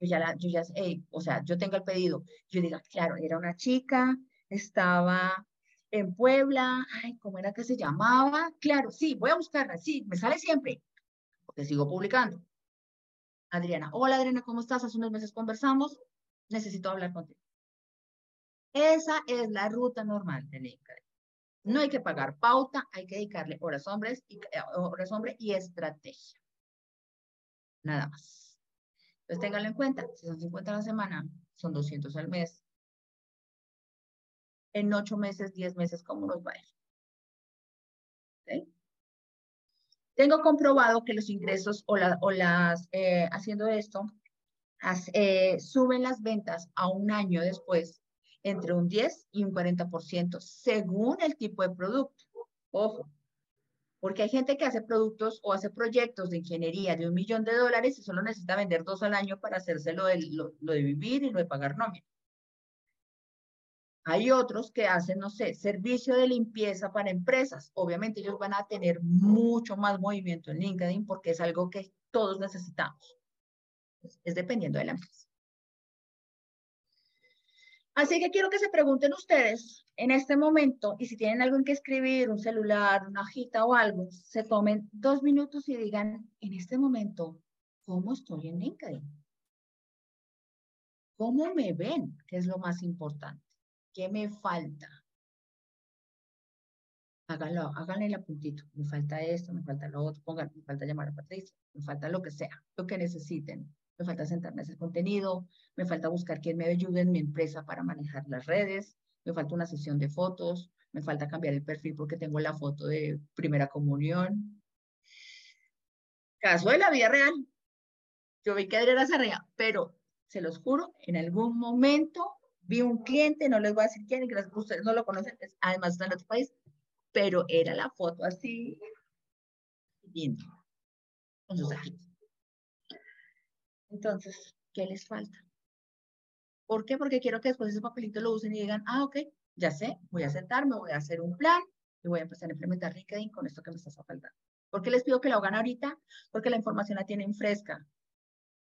yo ya, la, yo ya, o sea, yo tengo el pedido, yo diga, claro, era una chica, estaba en Puebla, ay, ¿cómo era que se llamaba? Claro, sí, voy a buscarla, sí, me sale siempre, porque sigo publicando. Adriana, hola Adriana, ¿cómo estás? Hace unos meses conversamos, necesito hablar contigo. Esa es la ruta normal de LinkedIn. No hay que pagar pauta, hay que dedicarle horas hombres y, eh, horas hombre y estrategia. Nada más. Entonces ténganlo en cuenta, si son 50 a la semana, son 200 al mes. En 8 meses, 10 meses, ¿cómo nos va a ir? Tengo comprobado que los ingresos o, las, eh, haciendo esto, eh, suben las ventas a un año después entre un 10 y un 40% según el tipo de producto. Ojo, porque hay gente que hace productos o hace proyectos de ingeniería de un millón de dólares y solo necesita vender dos al año para hacerse lo de, lo, de vivir y lo de pagar nómina. Hay otros que hacen, no sé, servicio de limpieza para empresas. Obviamente ellos van a tener mucho más movimiento en LinkedIn porque es algo que todos necesitamos. Es dependiendo de la empresa. Así que quiero que se pregunten ustedes en este momento y si tienen algo en que escribir, un celular, una hojita o algo, se tomen dos minutos y digan en este momento, ¿cómo estoy en LinkedIn? ¿Cómo me ven? Que es lo más importante. ¿Qué me falta? Háganlo, háganle el apuntito. Me falta esto, me falta lo otro, pongan, me falta llamar a Patricia, me falta lo que sea, lo que necesiten me falta sentarme a hacer contenido, me falta buscar quién me ayude en mi empresa para manejar las redes, me falta una sesión de fotos, me falta cambiar el perfil porque tengo la foto de primera comunión. Caso de la vida real. Yo vi que Adriana se reía, pero se los juro, en algún momento vi un cliente, no les voy a decir quién, que ustedes no lo conocen, además está en otro país, pero era la foto así, lindo, con sus entonces, ¿qué les falta? ¿Por qué? Porque quiero que después ese papelito lo usen y digan, ah, ok, ya sé, voy a sentarme, voy a hacer un plan y voy a empezar a implementar LinkedIn con esto que me está faltando. ¿Por qué les pido que lo hagan ahorita? Porque la información la tienen fresca.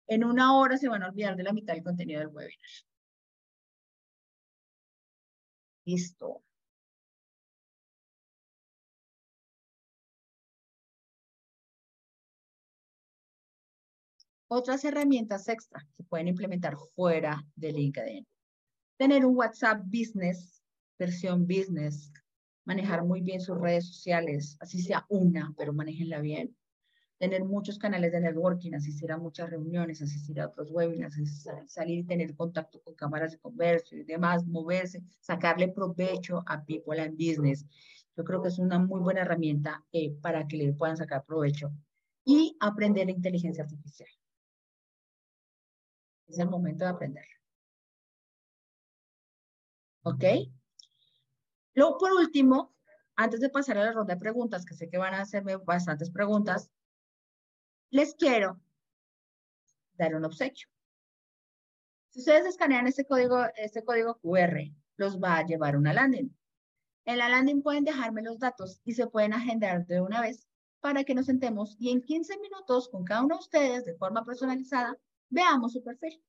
En una hora se van a olvidar de la mitad del contenido del webinar. Listo. Otras herramientas extra que pueden implementar fuera de LinkedIn. Tener un WhatsApp Business, versión Business, manejar muy bien sus redes sociales, así sea una, pero manejenla bien. Tener muchos canales de networking, asistir a muchas reuniones, asistir a otros webinars, salir y tener contacto con cámaras de comercio y demás, moverse, sacarle provecho a People and Business. Yo creo que es una muy buena herramienta eh, para que le puedan sacar provecho y aprender la inteligencia artificial. Es el momento de aprender. ¿Ok? Luego, por último, antes de pasar a la ronda de preguntas, que sé que van a hacerme bastantes preguntas, les quiero dar un obsequio. Si ustedes escanean este código, este código QR, los va a llevar a una landing. En la landing pueden dejarme los datos y se pueden agendar de una vez para que nos sentemos y en 15 minutos con cada uno de ustedes de forma personalizada Veamos su perfil.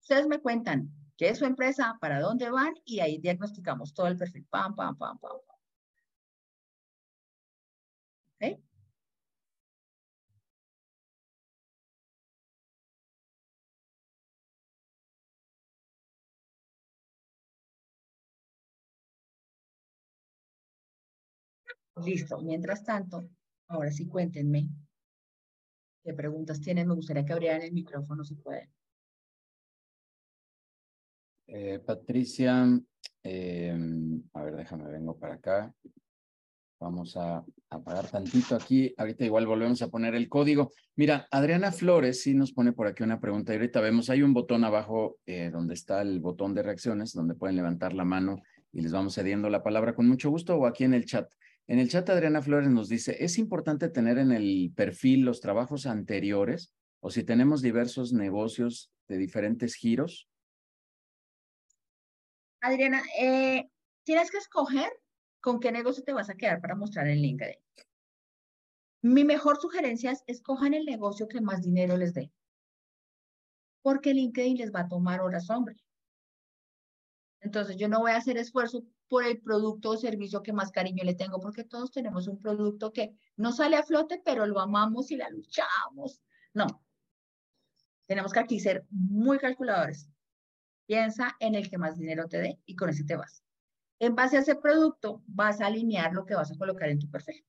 Ustedes me cuentan qué es su empresa, para dónde van y ahí diagnosticamos todo el perfil. Pam, pam, pam, pam. ¿Ok? Listo. Mientras tanto, ahora sí cuéntenme qué preguntas tienen. Me gustaría que abrieran el micrófono si pueden. Eh, Patricia, em, a ver, déjame, vengo para acá. Vamos a apagar tantito aquí. Ahorita igual volvemos a poner el código. Mira, Adriana Flores sí nos pone por aquí una pregunta. Y ahorita vemos, hay un botón abajo eh, donde está el botón de reacciones, donde pueden levantar la mano y les vamos cediendo la palabra con mucho gusto o aquí en el chat. En el chat Adriana Flores nos dice, ¿es importante tener en el perfil los trabajos anteriores o si tenemos diversos negocios de diferentes giros? Adriana, eh, tienes que escoger con qué negocio te vas a quedar para mostrar en LinkedIn. Mi mejor sugerencia es escojan el negocio que más dinero les dé. Porque LinkedIn les va a tomar horas, hombre. Entonces, yo no voy a hacer esfuerzo por el producto o servicio que más cariño le tengo, porque todos tenemos un producto que no sale a flote, pero lo amamos y la luchamos. No. Tenemos que aquí ser muy calculadores. Piensa en el que más dinero te dé y con ese te vas. En base a ese producto, vas a alinear lo que vas a colocar en tu perfil.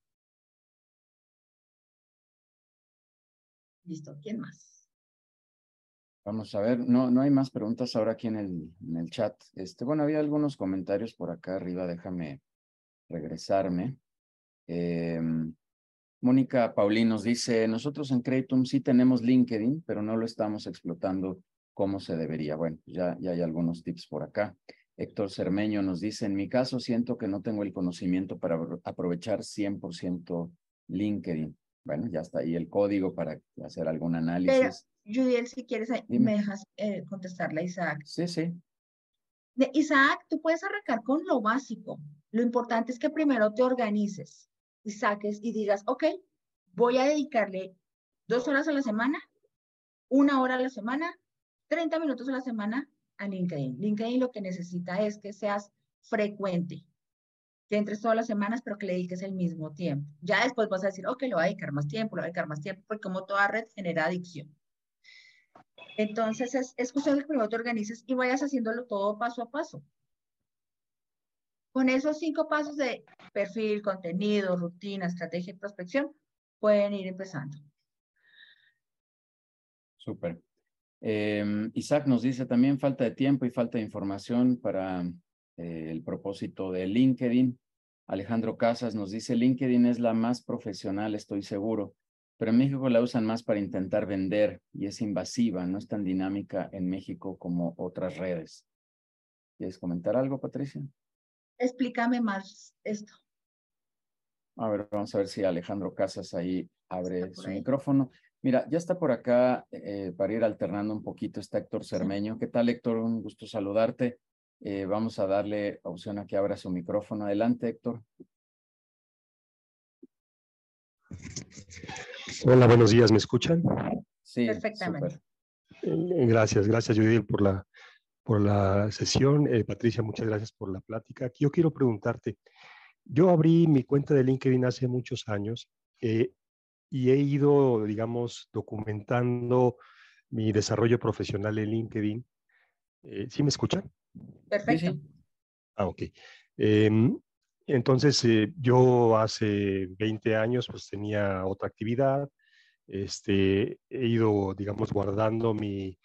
Listo. ¿Quién más? Vamos a ver, no, no hay más preguntas ahora aquí en el, en el chat. Este, bueno, había algunos comentarios por acá arriba, déjame regresarme. Em, Mónica Paulín nos dice, nosotros en Creatum sí tenemos LinkedIn, pero no lo estamos explotando como se debería. Bueno, ya, ya hay algunos tips por acá. Héctor Cermeño nos dice, en mi caso siento que no tengo el conocimiento para aprovechar 100% LinkedIn. Bueno, ya está ahí el código para hacer algún análisis. Judiel, si quieres, me dejas eh, contestarle a Isaac. Sí, sí. Isaac, tú puedes arrancar con lo básico. Lo importante es que primero te organices y saques y digas, ok, voy a dedicarle dos horas a la semana, una hora a la semana, 30 minutos a la semana a LinkedIn. LinkedIn lo que necesita es que seas frecuente, que entres todas las semanas, pero que le dediques el mismo tiempo. Ya después vas a decir, ok, lo voy a dedicar más tiempo, lo voy a dedicar más tiempo, porque como toda red genera adicción. Entonces, es, es cuestión que primero te organices y vayas haciéndolo todo paso a paso. Con esos cinco pasos de perfil, contenido, rutina, estrategia y prospección, pueden ir empezando. Súper. Em, Isaac nos dice también falta de tiempo y falta de información para eh, el propósito de LinkedIn. Alejandro Casas nos dice, LinkedIn es la más profesional, estoy seguro pero en México la usan más para intentar vender y es invasiva, no es tan dinámica en México como otras redes. ¿Quieres comentar algo, Patricia? Explícame más esto. A ver, vamos a ver si Alejandro Casas ahí abre su micrófono. Mira, ya está por acá eh, para ir alternando un poquito, está Héctor Cermeño. ¿Qué tal, Héctor? Un gusto saludarte. Eh, vamos a darle opción a que abra su micrófono. Adelante, Héctor. Hola, buenos días, ¿me escuchan? Sí, perfectamente. Eh, gracias, gracias Judith por la, por la sesión. Eh, Patricia, muchas gracias por la plática. Yo quiero preguntarte, yo abrí mi cuenta de LinkedIn hace muchos años eh, y he ido, digamos, documentando mi desarrollo profesional en LinkedIn. ¿Sí me escuchan? Perfecto. Ah, ok. Em, entonces, eh, yo hace 20 años pues tenía otra actividad, este, he ido, digamos, guardando mi,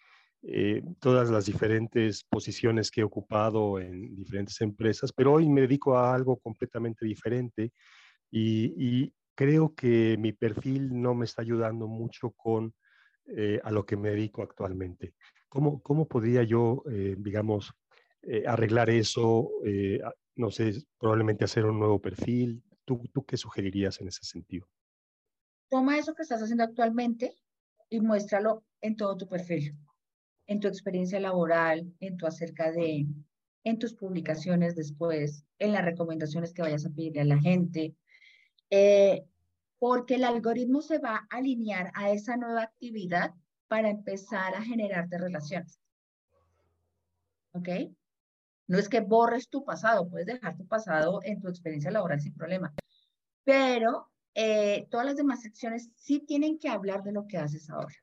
eh, todas las diferentes posiciones que he ocupado en diferentes empresas, pero hoy me dedico a algo completamente diferente y, creo que mi perfil no me está ayudando mucho con eh, a lo que me dedico actualmente. ¿Cómo, cómo podría yo, digamos, arreglar eso, no sé, probablemente hacer un nuevo perfil. ¿Tú, ¿Tú qué sugerirías en ese sentido? Toma eso que estás haciendo actualmente y muéstralo en todo tu perfil, en tu experiencia laboral, en tu acerca de, en tus publicaciones después, en las recomendaciones que vayas a pedirle a la gente, eh, porque el algoritmo se va a alinear a esa nueva actividad para empezar a generarte relaciones. ¿Ok? No es que borres tu pasado, puedes dejar tu pasado en tu experiencia laboral sin problema. Pero eh, todas las demás secciones sí tienen que hablar de lo que haces ahora.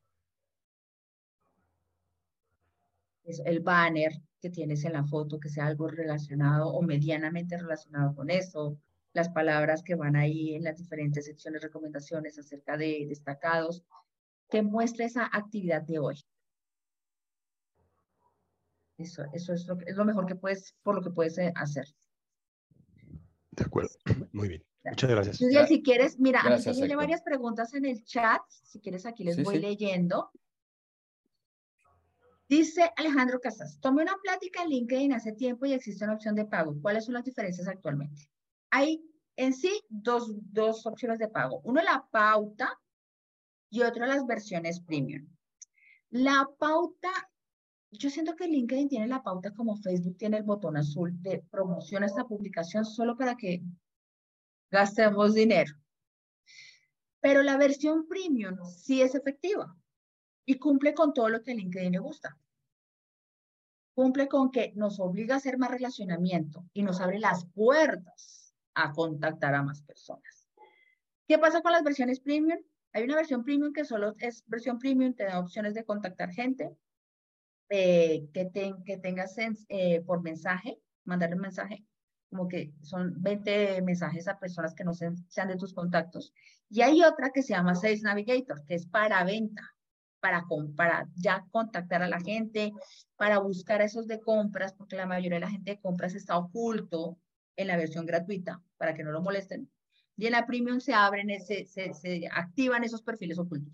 Es el banner que tienes en la foto, que sea algo relacionado o medianamente relacionado con eso, las palabras que van ahí en las diferentes secciones, recomendaciones acerca de destacados, que muestre esa actividad de hoy. Eso, eso es, lo, es lo mejor que puedes, por lo que puedes eh, hacer. De acuerdo, muy bien. Muchas gracias. si quieres, mira, a mí varias preguntas en el chat. Si quieres, aquí les voy leyendo. Dice Alejandro Casas, tomé una plática en LinkedIn hace tiempo y existe una opción de pago. ¿Cuáles son las diferencias actualmente? Hay en sí dos, dos opciones de pago. Uno la pauta y otro las versiones premium. La pauta yo siento que LinkedIn tiene la pauta como Facebook tiene el botón azul de promoción a esta publicación solo para que gastemos dinero. Pero la versión premium sí es efectiva y cumple con todo lo que LinkedIn le gusta. Cumple con que nos obliga a hacer más relacionamiento y nos abre las puertas a contactar a más personas. ¿Qué pasa con las versiones premium? Hay una versión premium que solo es versión premium, te da opciones de contactar gente, eh, que, que tengas eh, por mensaje, mandarle un mensaje, como que son 20 mensajes a personas que no sean, sean de tus contactos. Y hay otra que se llama Sales Navigator, que es para venta, para, para ya contactar a la gente, para buscar esos de compras, porque la mayoría de la gente de compras está oculto en la versión gratuita, para que no lo molesten. Y en la premium se abren, se, se, se activan esos perfiles ocultos.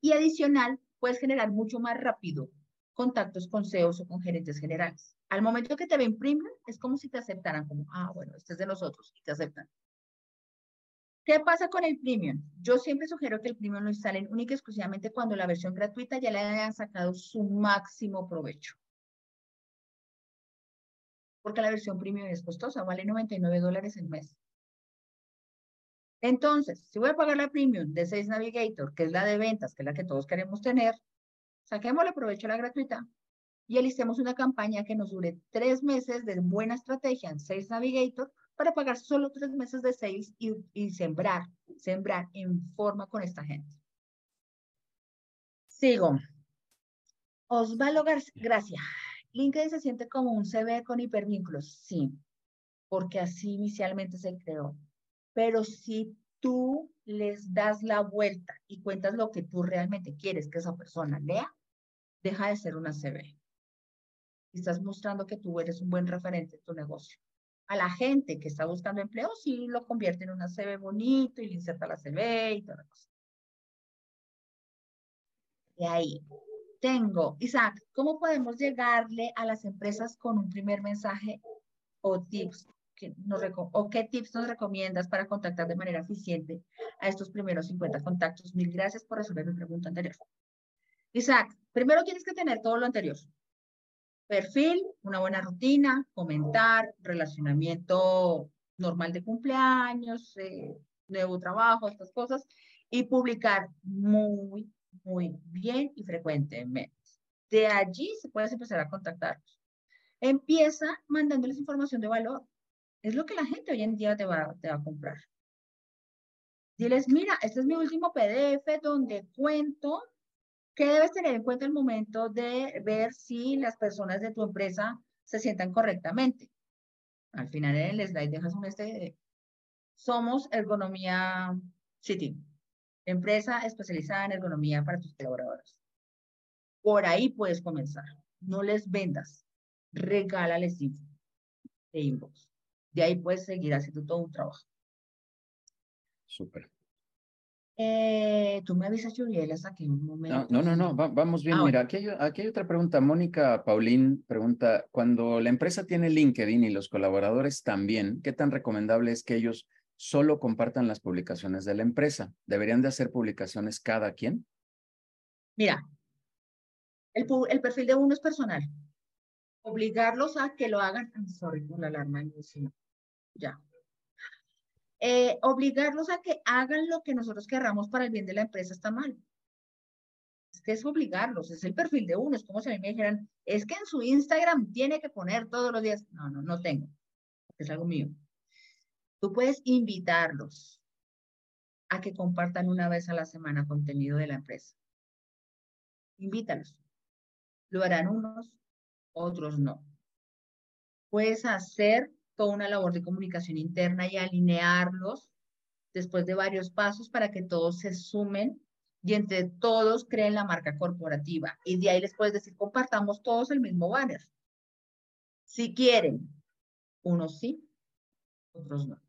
Y adicional, puedes generar mucho más rápido contactos con CEOs o con gerentes generales. Al momento que te ven premium, es como si te aceptaran como, ah, bueno, este es de nosotros y te aceptan. ¿Qué pasa con el premium? Yo siempre sugiero que el premium lo instalen única y exclusivamente cuando la versión gratuita ya le hayan sacado su máximo provecho. Porque la versión premium es costosa, vale 99 dólares el mes. Entonces, si voy a pagar la premium de Sales Navigator, que es la de ventas, que es la que todos queremos tener, Saquémosle provecho a la gratuita y alistemos una campaña que nos dure tres meses de buena estrategia en Sales Navigator para pagar solo tres meses de sales y, y sembrar, sembrar en forma con esta gente. Sigo. Osvaldo Gracia. LinkedIn se siente como un CV con hipervínculos. Sí, porque así inicialmente se creó. Pero si tú les das la vuelta y cuentas lo que tú realmente quieres que esa persona lea, deja de ser una CV. estás mostrando que tú eres un buen referente en tu negocio. A la gente que está buscando empleo, sí lo convierte en una CV bonito y le inserta la CV y toda la cosa. Y ahí tengo, Isaac, ¿cómo podemos llegarle a las empresas con un primer mensaje o tips o qué tips nos recomiendas para contactar de manera eficiente a estos primeros 50 contactos? Mil gracias por resolver mi pregunta anterior. Isaac, primero tienes que tener todo lo anterior. Perfil, una buena rutina, comentar, relacionamiento normal de cumpleaños, eh, nuevo trabajo, estas cosas, y publicar muy, muy bien y frecuentemente. De allí se puede empezar a contactarlos. Empieza mandándoles información de valor. Es lo que la gente hoy en día te va, a comprar. Diles, mira, este es mi último PDF donde cuento que debes tener en cuenta el momento de ver si las personas de tu empresa se sientan correctamente. Al final en el slide dejas un este. Somos Ergonomía City, empresa especializada en ergonomía para tus colaboradores. Por ahí puedes comenzar. No les vendas, regálales info de inbox. De ahí puedes seguir haciendo todo un trabajo. Súper. Eh, tú me avisas, hasta aquí un momento. No, no, no, vamos bien. Ah, Mira, aquí hay, aquí hay, otra pregunta. Mónica Paulín pregunta, cuando la empresa tiene LinkedIn y los colaboradores también, ¿qué tan recomendable es que ellos solo compartan las publicaciones de la empresa? ¿Deberían de hacer publicaciones cada quien? Mira, el, el perfil de uno es personal. Obligarlos a que lo hagan. sorry por la alarma ya. Eh, obligarlos a que hagan lo que nosotros querramos para el bien de la empresa está mal. Es que es obligarlos, es el perfil de uno, es como si a mí me dijeran, es que en su Instagram tiene que poner todos los días. No, no, no tengo, es algo mío. Tú puedes invitarlos a que compartan una vez a la semana contenido de la empresa. Invítalos. Lo harán unos, otros no. Puedes hacer toda una labor de comunicación interna y alinearlos después de varios pasos para que todos se sumen y entre todos creen la marca corporativa. Y de ahí les puedes decir, compartamos todos el mismo banner. Si quieren, unos sí, otros no.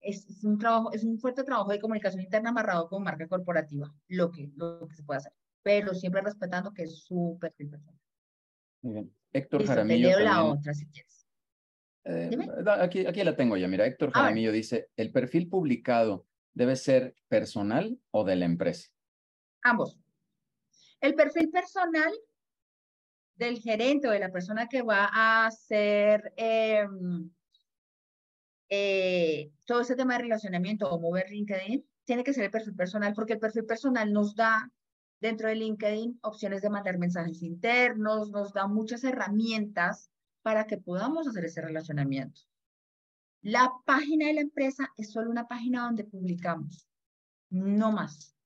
Es, un trabajo, es un fuerte trabajo de comunicación interna amarrado con marca corporativa, lo que, lo que se puede hacer, pero siempre respetando que es súper personal. Muy bien. Héctor Jaramillo. Te la otra si quieres. Eh, aquí, aquí la tengo ya, mira, Héctor Jaramillo dice, ¿el perfil publicado debe ser personal o de la empresa? Ambos. El perfil personal del gerente o de la persona que va a hacer em, eh, todo ese tema de relacionamiento o mover LinkedIn tiene que ser el perfil personal, porque el perfil personal nos da dentro de LinkedIn opciones de mandar mensajes internos, nos da muchas herramientas para que podamos hacer ese relacionamiento. La página de la empresa es solo una página donde publicamos, no más.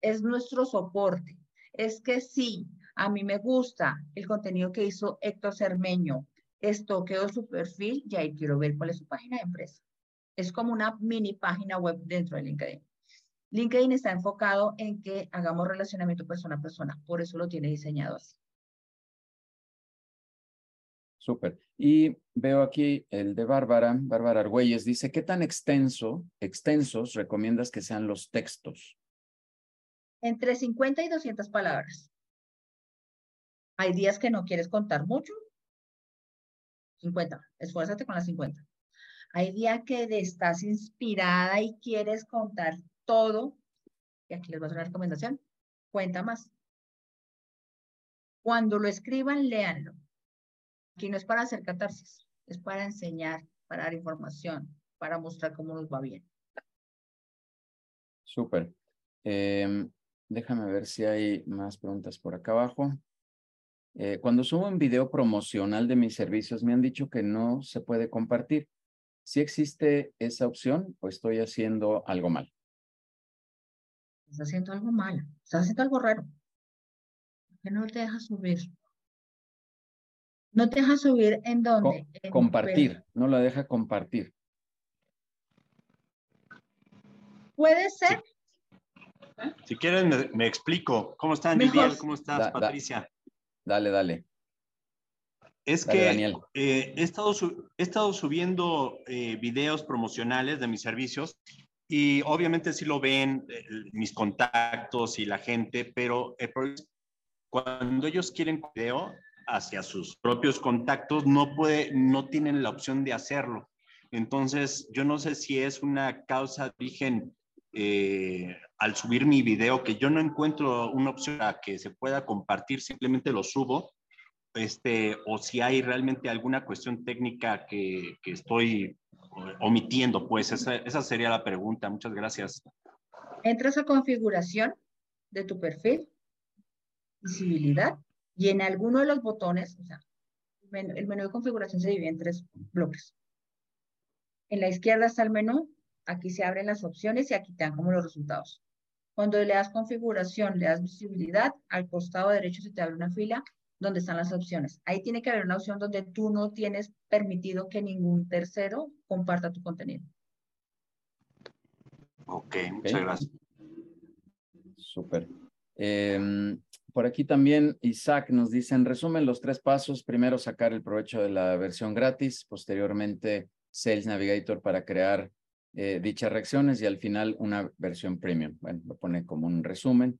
Es nuestro soporte. Es que sí, a mí me gusta el contenido que hizo Héctor Cermeño, estoqueo su perfil y ahí quiero ver cuál es su página de empresa. Es como una mini página web dentro de LinkedIn. LinkedIn está enfocado en que hagamos relacionamiento persona a persona, por eso lo tiene diseñado así. Súper. Y veo aquí el de Bárbara, Bárbara Argüelles, dice, ¿qué tan extenso, extensos recomiendas que sean los textos? Entre 50 y 200 palabras. Hay días que no quieres contar mucho. 50. Esfuérzate con las 50. Hay días que estás inspirada y quieres contar todo, y aquí les voy a hacer una recomendación, cuenta más. Cuando lo escriban, léanlo. Aquí no es para hacer catarsis, es para enseñar, para dar información, para mostrar cómo nos va bien. Súper. Em, déjame ver si hay más preguntas por acá abajo. Eh, cuando subo un video promocional de mis servicios, me han dicho que no se puede compartir. Si existe esa opción, pues estoy haciendo algo mal. Estás haciendo algo malo, estás haciendo algo raro. ¿Por qué no te dejas subir? No te deja subir en dónde? compartir, no la deja compartir. Puede ser. Si quieren, me, explico. ¿Cómo están, Miguel? ¿Cómo estás, Patricia? dale, dale. Es que eh, he, estado he estado subiendo eh, videos promocionales de mis servicios y obviamente sí lo ven eh, mis contactos y la gente, pero cuando ellos quieren video hacia sus propios contactos, no, puede, no tienen la opción de hacerlo. Entonces, yo no sé si es una causa de origen eh, al subir mi video, que yo no encuentro una opción a que se pueda compartir, simplemente lo subo, este, o si hay realmente alguna cuestión técnica que, que estoy omitiendo? Pues esa, esa sería la pregunta. Muchas gracias. Entras a configuración de tu perfil, visibilidad, y en alguno de los botones, o sea, el menú de configuración se divide en tres bloques. En la izquierda está el menú, aquí se abren las opciones y aquí te dan como los resultados. Cuando le das configuración, le das visibilidad, al costado derecho se te abre una fila donde están las opciones. Ahí tiene que haber una opción donde tú no tienes permitido que ningún tercero comparta tu contenido. Ok, muchas gracias. Súper. Em, por aquí también Isaac nos dice, en resumen, los tres pasos. Primero, sacar el provecho de la versión gratis. Posteriormente, Sales Navigator para crear eh, dichas reacciones y al final una versión premium. Bueno, lo pone como un resumen.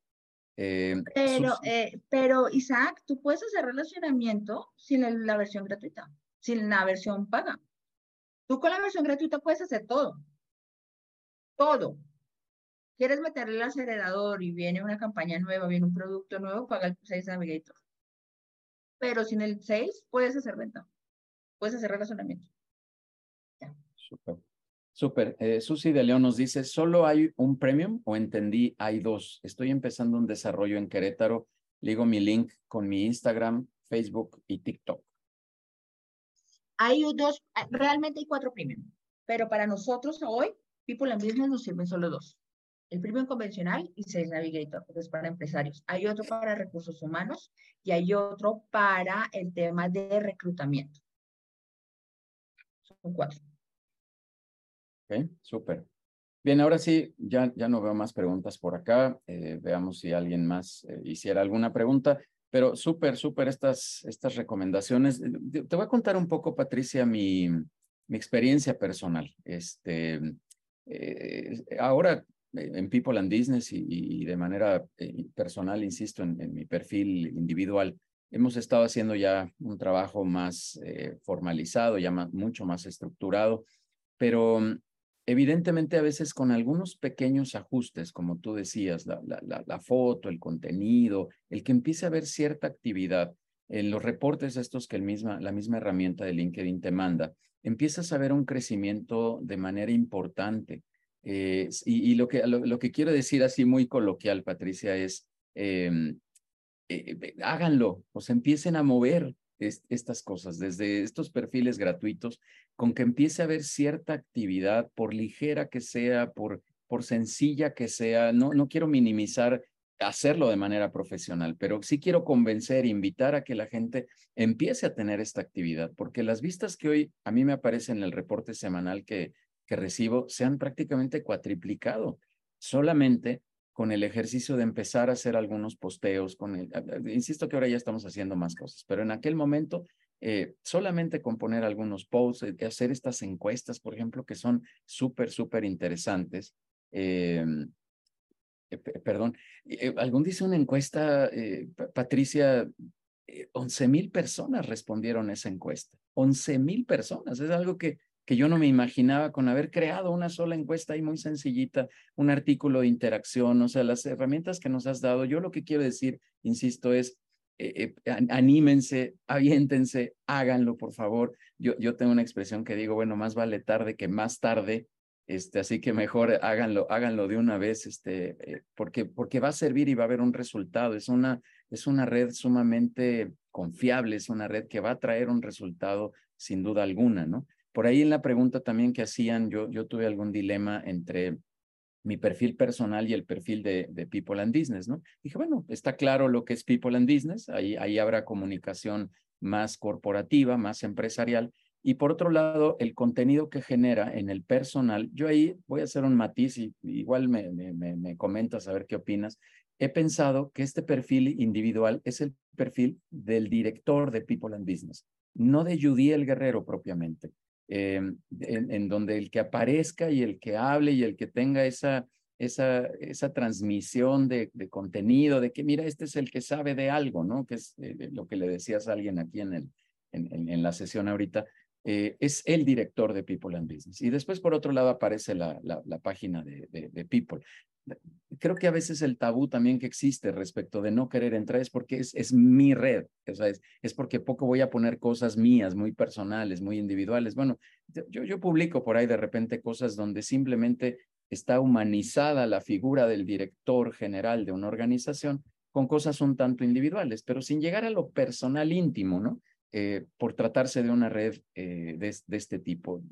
Eh, pero, eh, pero Isaac, tú puedes hacer relacionamiento sin la versión gratuita, sin la versión paga. Tú con la versión gratuita puedes hacer todo. Todo. Quieres meterle el acelerador y viene una campaña nueva, viene un producto nuevo, paga el 6 Navigator. Pero sin el 6 puedes hacer venta. Puedes hacer relacionamiento. Ya. Super. Súper. Eh, Susi de León nos dice, ¿solo hay un premium o entendí hay dos? Estoy empezando un desarrollo en Querétaro. Ligo mi link con mi Instagram, Facebook y TikTok. Hay dos, realmente hay cuatro premium, pero para nosotros hoy, People and Business nos sirven solo dos. El premium convencional y Sales Navigator, que es para empresarios. Hay otro para recursos humanos y hay otro para el tema de reclutamiento. Son cuatro. Ok, súper. Bien, ahora sí, ya, ya no veo más preguntas por acá. Eh, veamos si alguien más eh, hiciera alguna pregunta. Pero súper, súper estas, estas recomendaciones. Eh, te voy a contar un poco, Patricia, mi, mi experiencia personal. Este, ahora en People and Business y, de manera personal, insisto, en, mi perfil individual, hemos estado haciendo ya un trabajo más formalizado, ya mucho más estructurado, pero Evidentemente, a veces con algunos pequeños ajustes, como tú decías, la, la, foto, el contenido, el que empiece a haber cierta actividad en los reportes estos que el misma, la misma herramienta de LinkedIn te manda, empiezas a ver un crecimiento de manera importante. Eh, y, lo, que, lo, que quiero decir así muy coloquial, Patricia, es em, eh, háganlo, o sea, empiecen a mover estas cosas, desde estos perfiles gratuitos, con que empiece a haber cierta actividad, por ligera que sea, por, por sencilla que sea, no, no quiero minimizar hacerlo de manera profesional, pero sí quiero convencer, invitar a que la gente empiece a tener esta actividad, porque las vistas que hoy a mí me aparecen en el reporte semanal que, que recibo se han prácticamente cuatriplicado solamente con el ejercicio de empezar a hacer algunos posteos, con el, insisto que ahora ya estamos haciendo más cosas, pero en aquel momento eh, solamente con poner algunos posts, eh, hacer estas encuestas, por ejemplo, que son súper, súper interesantes. Em, eh, perdón, algún dice una encuesta, Patricia, 11 mil personas respondieron a esa encuesta. 11 mil personas, es algo que que yo no me imaginaba con haber creado una sola encuesta ahí muy sencillita, un artículo de interacción, o sea, las herramientas que nos has dado. Yo lo que quiero decir, insisto, es eh, eh, anímense, aviéntense, háganlo, por favor. Yo, yo tengo una expresión que digo, bueno, más vale tarde que más tarde, este, así que mejor háganlo, háganlo de una vez, este, eh, porque, porque va a servir y va a haber un resultado. Es una, es una red sumamente confiable, es una red que va a traer un resultado sin duda alguna, ¿no? Por ahí en la pregunta también que hacían, yo, yo tuve algún dilema entre mi perfil personal y el perfil de, de, People and Business, ¿no? Dije, bueno, está claro lo que es People and Business, ahí, ahí habrá comunicación más corporativa, más empresarial. Y por otro lado, el contenido que genera en el personal, yo ahí voy a hacer un matiz y igual me, me, me comentas a ver qué opinas. He pensado que este perfil individual es el perfil del director de People and Business, no de Judy el Guerrero propiamente. Em, en, donde el que aparezca y el que hable y el que tenga esa, esa, esa transmisión de, contenido, de que mira, este es el que sabe de algo, ¿no? Que es eh, lo que le decías a alguien aquí en, el, en, en, la sesión ahorita, eh, es el director de People and Business. Y después, por otro lado, aparece la, la, página de, People creo que a veces el tabú también que existe respecto de no querer entrar es porque es, es mi red, o sea, es, es, porque poco voy a poner cosas mías, muy personales, muy individuales. Bueno, yo, yo publico por ahí de repente cosas donde simplemente está humanizada la figura del director general de una organización con cosas un tanto individuales, pero sin llegar a lo personal íntimo, ¿no? Eh, por tratarse de una red eh, de, este tipo.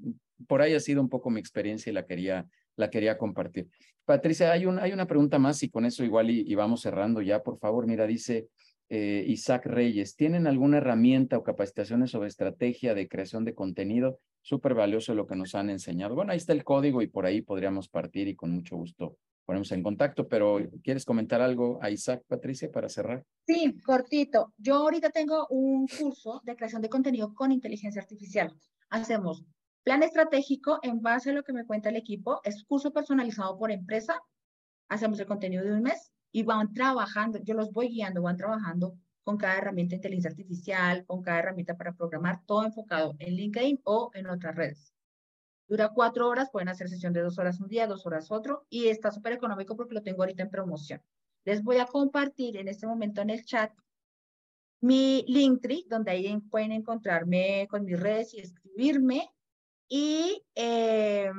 Por ahí ha sido un poco mi experiencia y la quería, la quería compartir. Patricia, hay, un, hay una pregunta más y con eso igual y, vamos cerrando ya, por favor. Mira, dice eh, Isaac Reyes, ¿tienen alguna herramienta o capacitaciones sobre estrategia de creación de contenido? Súper valioso lo que nos han enseñado. Bueno, ahí está el código y por ahí podríamos partir y con mucho gusto ponemos en contacto, pero ¿quieres comentar algo a Isaac, Patricia, para cerrar? Sí, cortito. Yo ahorita tengo un curso de creación de contenido con inteligencia artificial. Hacemos Plan estratégico en base a lo que me cuenta el equipo, es curso personalizado por empresa, hacemos el contenido de un mes y van trabajando, yo los voy guiando, van trabajando con cada herramienta de inteligencia artificial, con cada herramienta para programar, todo enfocado en LinkedIn o en otras redes. Dura cuatro horas, pueden hacer sesión de dos horas un día, dos horas otro, y está súper económico porque lo tengo ahorita en promoción. Les voy a compartir en este momento en el chat mi Linktree, donde ahí pueden encontrarme con mis redes y escribirme y eh,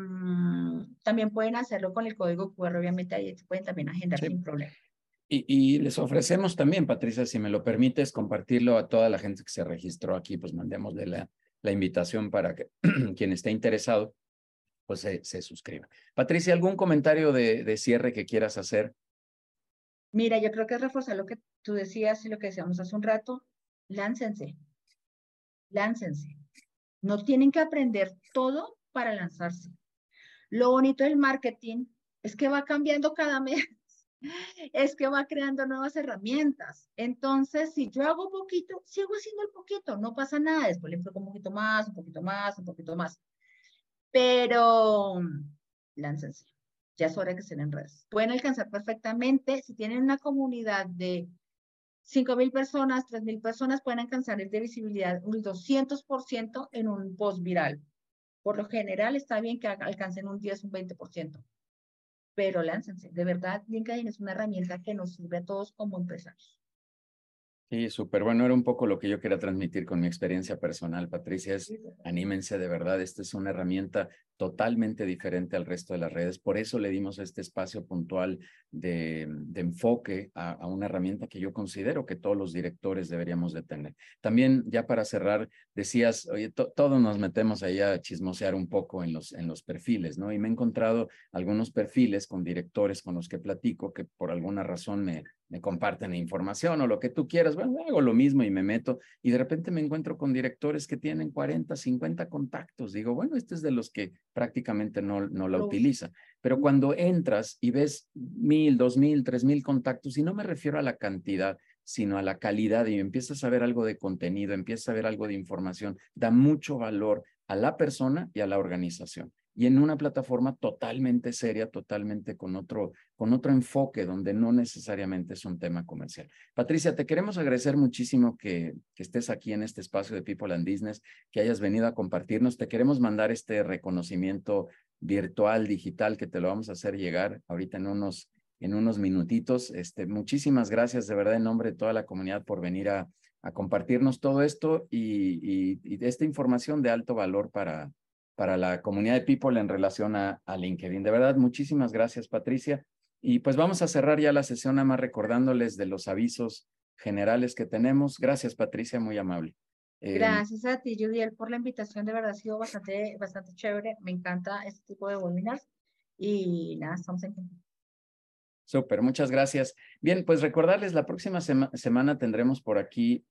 también pueden hacerlo con el código QR, obviamente ahí pueden también agendar sin problema. Y, y, les ofrecemos también, Patricia, si me lo permites, compartirlo a toda la gente que se registró aquí, pues mandémosle la, la invitación para que quien esté interesado, pues se, suscriba. Patricia, ¿algún comentario de, de, cierre que quieras hacer? Mira, yo creo que reforzar lo que tú decías y lo que decíamos hace un rato. Láncense. Láncense. No tienen que aprender todo para lanzarse. Lo bonito del marketing es que va cambiando cada mes, es que va creando nuevas herramientas. Entonces, si yo hago poquito, sigo haciendo el poquito, no pasa nada. Después le enfoco un poquito más, un poquito más, un poquito más. Pero láncense. Ya es hora que se en redes. Pueden alcanzar perfectamente si tienen una comunidad de 5.000 personas, 3.000 personas pueden alcanzar el de visibilidad un 200% en un post viral. Por lo general está bien que alcancen un 10, un 20%, pero láncense. De verdad, LinkedIn es una herramienta que nos sirve a todos como empresarios. Sí, súper bueno. Era un poco lo que yo quería transmitir con mi experiencia personal, Patricia. Es, anímense de verdad. Esta es una herramienta totalmente diferente al resto de las redes. Por eso le dimos este espacio puntual de, enfoque a, una herramienta que yo considero que todos los directores deberíamos de tener. También, ya para cerrar, decías, oye, todos nos metemos ahí a chismosear un poco en los, en los perfiles, ¿no? Y me he encontrado algunos perfiles con directores con los que platico que por alguna razón me, me comparten información o lo que tú quieras. Bueno, hago lo mismo y me meto y de repente me encuentro con directores que tienen 40, 50 contactos. Digo, bueno, este es de los que prácticamente no, no la utiliza. Pero cuando entras y ves mil, dos mil, tres mil contactos, y no me refiero a la cantidad, sino a la calidad y empiezas a ver algo de contenido, empiezas a ver algo de información, da mucho valor a la persona y a la organización y en una plataforma totalmente seria, totalmente con otro, con otro enfoque, donde no necesariamente es un tema comercial. Patricia, te queremos agradecer muchísimo que, estés aquí en este espacio de People and Business, que hayas venido a compartirnos. Te queremos mandar este reconocimiento virtual, digital, que te lo vamos a hacer llegar ahorita en unos, en unos minutitos. Este, muchísimas gracias de verdad en nombre de toda la comunidad por venir a, compartirnos todo esto y esta información de alto valor para, para la comunidad de People en relación a, LinkedIn. De verdad, muchísimas gracias, Patricia. Y pues vamos a cerrar ya la sesión, nada más recordándoles de los avisos generales que tenemos. Gracias, Patricia, muy amable. Eh, gracias a ti, Judiel, por la invitación. De verdad ha sido bastante, bastante chévere. Me encanta este tipo de webinars. Y nada, estamos en contacto. Súper, muchas gracias. Bien, pues recordarles, la próxima semana tendremos por aquí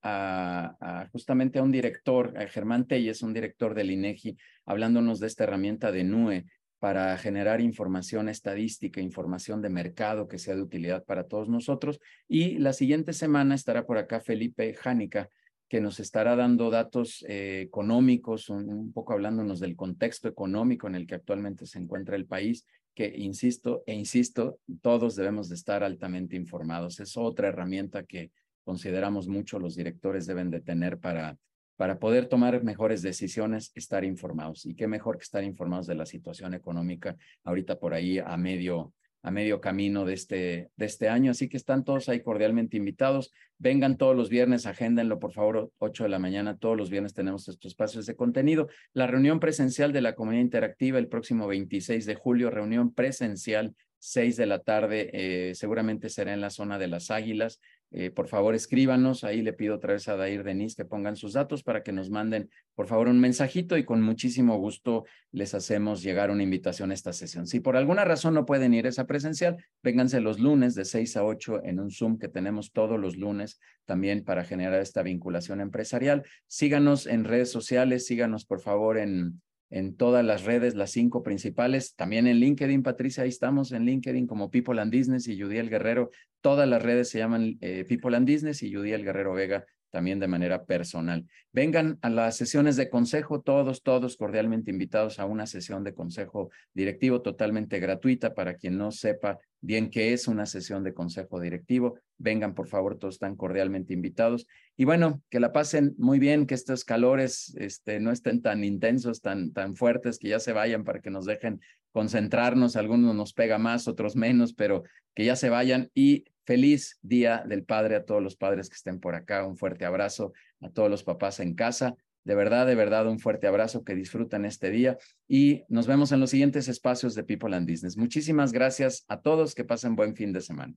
justamente a un director, a Germán Telles, un director del INEGI, hablándonos de esta herramienta de NUE para generar información estadística, información de mercado que sea de utilidad para todos nosotros. Y la siguiente semana estará por acá Felipe Jánica, que nos estará dando datos eh, económicos, un, poco hablándonos del contexto económico en el que actualmente se encuentra el país que, insisto e insisto, todos debemos de estar altamente informados. Es otra herramienta que consideramos mucho los directores deben de tener para, para poder tomar mejores decisiones, estar informados. Y qué mejor que estar informados de la situación económica ahorita por ahí a medio, a medio camino de este, de este año. Así que están todos ahí cordialmente invitados. Vengan todos los viernes, agéndenlo por favor, 8 de la mañana. Todos los viernes tenemos estos espacios de contenido. La reunión presencial de la comunidad interactiva el próximo 26 de julio, reunión presencial, 6 de la tarde, eh, seguramente será en la zona de las Águilas. Eh, por favor, escríbanos. Ahí le pido otra vez a Dair Denis que pongan sus datos para que nos manden, por favor, un mensajito y con muchísimo gusto les hacemos llegar una invitación a esta sesión. Si por alguna razón no pueden ir a esa presencial, vénganse los lunes de 6 a 8 en un Zoom que tenemos todos los lunes también para generar esta vinculación empresarial. Síganos en redes sociales, síganos por favor en, en todas las redes, las cinco principales, también en LinkedIn, Patricia, ahí estamos en LinkedIn como People and Business y Judiel Guerrero. Todas las redes se llaman eh, People and Business y Judiel Guerrero Vega también de manera personal. Vengan a las sesiones de consejo, todos, todos cordialmente invitados a una sesión de consejo directivo totalmente gratuita para quien no sepa bien qué es una sesión de consejo directivo. Vengan, por favor, todos están cordialmente invitados. Y bueno, que la pasen muy bien, que estos calores este, no estén tan intensos, tan, tan fuertes, que ya se vayan para que nos dejen concentrarnos. Algunos nos pega más, otros menos, pero que ya se vayan y Feliz Día del Padre a todos los padres que estén por acá. Un fuerte abrazo a todos los papás en casa. De verdad, de verdad, un fuerte abrazo, que disfruten este día y nos vemos en los siguientes espacios de People and Business. Muchísimas gracias a todos, que pasen buen fin de semana.